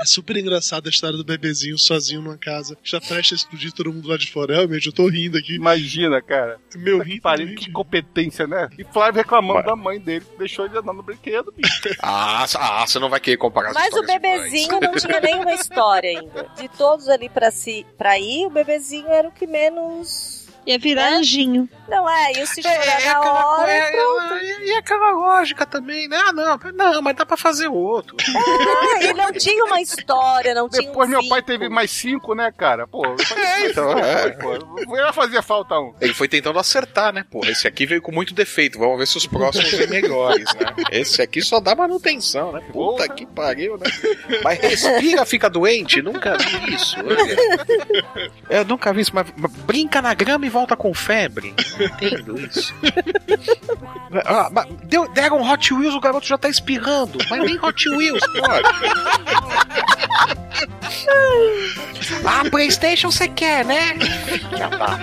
É super engraçada a história do bebezinho sozinho numa casa. Já presta a explodir todo mundo lá de fora. Realmente, eu tô rindo aqui. Imagina, cara. Meu que pariu, que competência, né? E Flávio reclamando da mãe dele, que deixou ele andar no brinquedo, bicho. Ah, ah, você não vai querer comparar as Mas o bebezinho não tinha nenhuma história ainda. De todos ali pra, si, pra ir, o bebezinho era o que menos. Ia virar anjinho. Não é, e o se chorar É, na aquela hora. pronto. e, e aquela lógica também, né? Ah, não, não, mas dá pra fazer outro. Ah, e não tinha uma história, não tinha Depois um meu pai vínculo. teve mais cinco, né, cara? Pô, É, então, é. pô, vai fazer falta um. Ele foi tentando acertar, né? Porra, esse aqui veio com muito defeito. Vamos ver se os próximos vêm melhores, né? Esse aqui só dá manutenção, né? Puta que pariu, né? Mas respira, fica doente? Nunca vi isso. Eu nunca vi isso, mas mas brinca na grama e volta com febre. Não entendo isso. Ah, mas deu, deram um Hot Wheels, o garoto já tá espirrando. Mas nem Hot Wheels, pode. Ah, Playstation você quer, né? Já tá.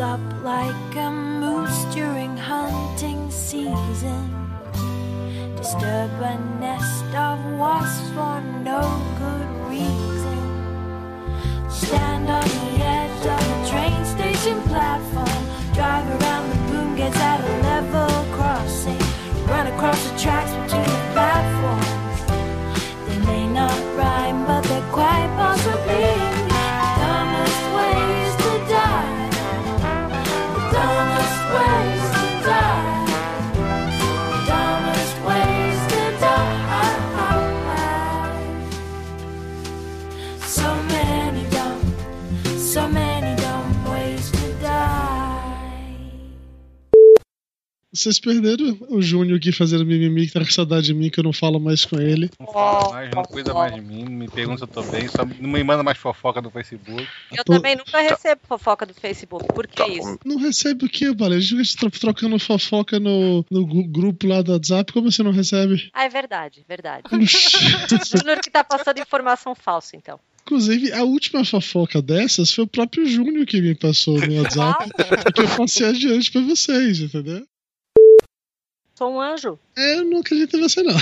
Up like a moose during hunting season. Disturb a nest of wasps for no good reason. Stand on the edge of a train station platform. Vocês perderam o Júnior aqui fazendo mimimi, que tá com saudade de mim, que eu não falo mais com ele. Não fala mais, não cuida mais de mim, me pergunta se eu tô bem, só não me manda mais fofoca no Facebook. Eu também nunca recebo fofoca do Facebook. Por que isso? Não recebe o quê, Bala? A gente tro- trocando fofoca no, no grupo lá do WhatsApp, como você não recebe? Ah, é verdade, verdade. Júnior que tá passando informação falsa, então. Inclusive, a última fofoca dessas foi o próprio Júnior que me passou no WhatsApp, que eu passei adiante pra vocês, entendeu? Sou um anjo. É, eu não acredito em você, não.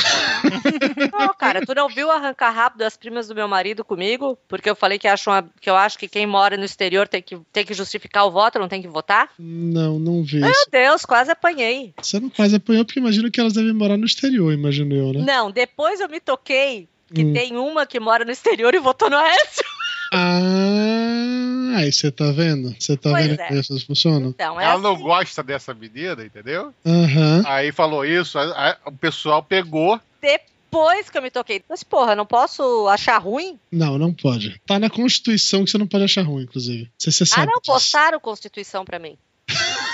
Não, cara, tu não viu arrancar rápido as primas do meu marido comigo? Porque eu falei que, acho uma- que eu acho que quem mora no exterior tem que, tem que justificar o voto, não tem que votar? Não, não vi Meu isso. Deus, quase apanhei. Você não quase apanhou porque imagino que elas devem morar no exterior, imagino eu, né? Não, depois eu me toquei que Hum. tem uma que mora no exterior e votou no Aécio. Ah, aí você tá vendo? Você tá Pois vendo é. que essas funcionam? Então, é Ela assim. não gosta dessa menina, entendeu? Aham. Aí falou isso, aí- aí o pessoal pegou. Depois que eu me toquei. Mas, porra, não posso achar ruim? Não, não pode. Tá na Constituição que você não pode achar ruim, inclusive. Se você Ah, sabe. não, disso. postaram Constituição pra mim.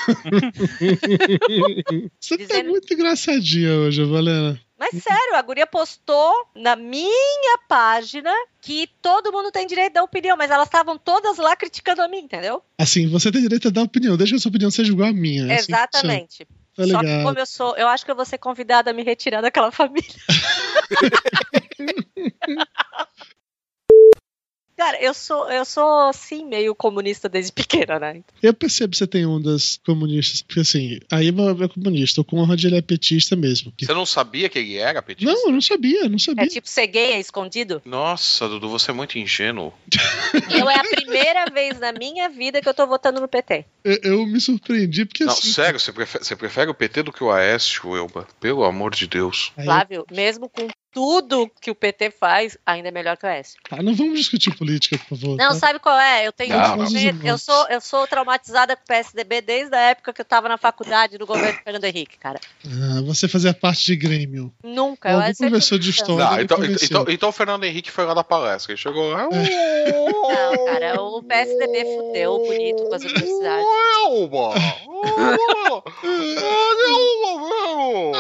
Você tá muito engraçadinha hoje, Valena. Mas sério, a guria postou na minha página que todo mundo tem direito de dar opinião, mas elas estavam todas lá criticando a mim, entendeu? Assim, você tem direito a dar opinião, desde que a sua opinião seja igual à minha. é assim Exatamente. Tá Só que como eu sou, eu acho que eu vou ser convidada a me retirar daquela família. Cara, eu sou, eu sou assim, meio comunista desde pequena, né? Eu percebo que você tem ondas comunistas, porque assim, a Iva é comunista, o Conrad ele é petista mesmo. Você não sabia que ele era petista? Não, eu não sabia, não sabia. É tipo ser gay é escondido? Nossa, Dudu, você é muito ingênuo. Eu é a primeira vez na minha vida que eu tô votando no PT. Eu, eu me surpreendi porque Não, assim. sério, você prefere, você prefere o PT do que o Aécio, Elba? Pelo amor de Deus. Flávio, mesmo com tudo que o PT faz, ainda é melhor que o S. Ah, não vamos discutir política, por favor. Não, tá? sabe qual é? Eu tenho Não, não. eu sou eu sou traumatizada com o PSDB desde a época que eu tava na faculdade do governo Fernando Henrique, cara. Ah, você fazia parte de Grêmio. Nunca. eu Algum professor de história. Não, então, convenceu. então, então o Fernando Henrique foi lá da palestra. Ele chegou lá. Não, cara, o PSDB fudeu bonito com as universidades. Elba!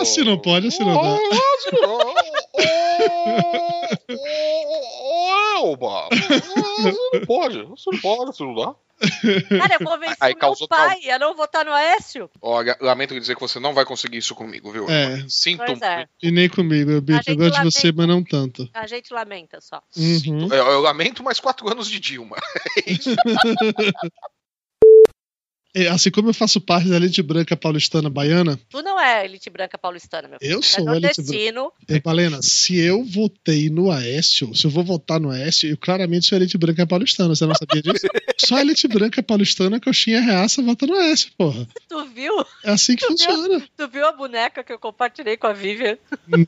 Assim não pode, assim não dá. Elba! Você não pode, você não pode, você não dá. Cara, eu convenci Aí meu pai a não votar no Aécio. Olha, lamento dizer que você não vai conseguir isso comigo, viu? É. Sinto Pois é. E nem comigo, eu, Beto, eu gosto de você, lamenta. mas não tanto. A gente lamenta só. Uhum. Eu, eu lamento mais quatro anos de Dilma. É, Assim como eu faço parte da elite branca paulistana baiana, Tu não é elite branca paulistana, meu filho. Eu Tu sou é elite nordestino. é, Balena, se eu votei no Aécio, se eu vou votar no Aécio, eu claramente sou elite branca paulistana, você não sabia disso? Só elite branca paulistana, coxinha reaça, vota no Aécio, porra. Tu viu? É assim que Tu viu? funciona. Tu viu a boneca que eu compartilhei com a Vivian?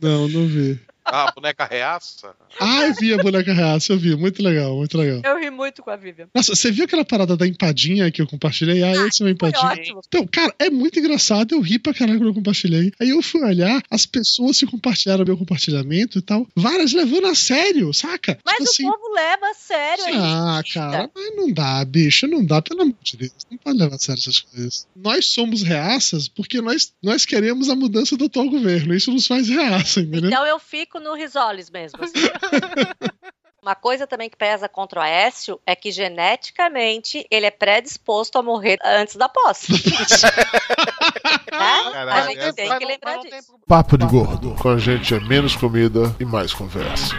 Não, não vi. Ah, a boneca reaça? Ah, eu vi a boneca reaça, eu vi. Muito legal, muito legal. Eu ri muito com a Vivian. Nossa, você viu aquela parada da empadinha que eu compartilhei? Ah, esse é uma empadinha. Então, cara, é muito engraçado. Eu ri pra caralho quando eu compartilhei. Aí eu fui olhar as pessoas que compartilharam meu compartilhamento e tal. Várias levando a sério, saca? Mas tipo o assim. povo leva a sério. é Ah, cara, mas não dá, bicho, não dá, pelo amor de Deus. Não pode levar a sério essas coisas. Nós somos reaças porque nós, nós queremos a mudança do atual governo. Isso nos faz reaça, entendeu? Então eu fico no risoles mesmo. assim. Uma coisa também que pesa contra o Aécio é que geneticamente ele é predisposto a morrer antes da posse. né? A gente tem que lembrar disso. Papo de gordo. Com a gente é menos comida e mais conversa.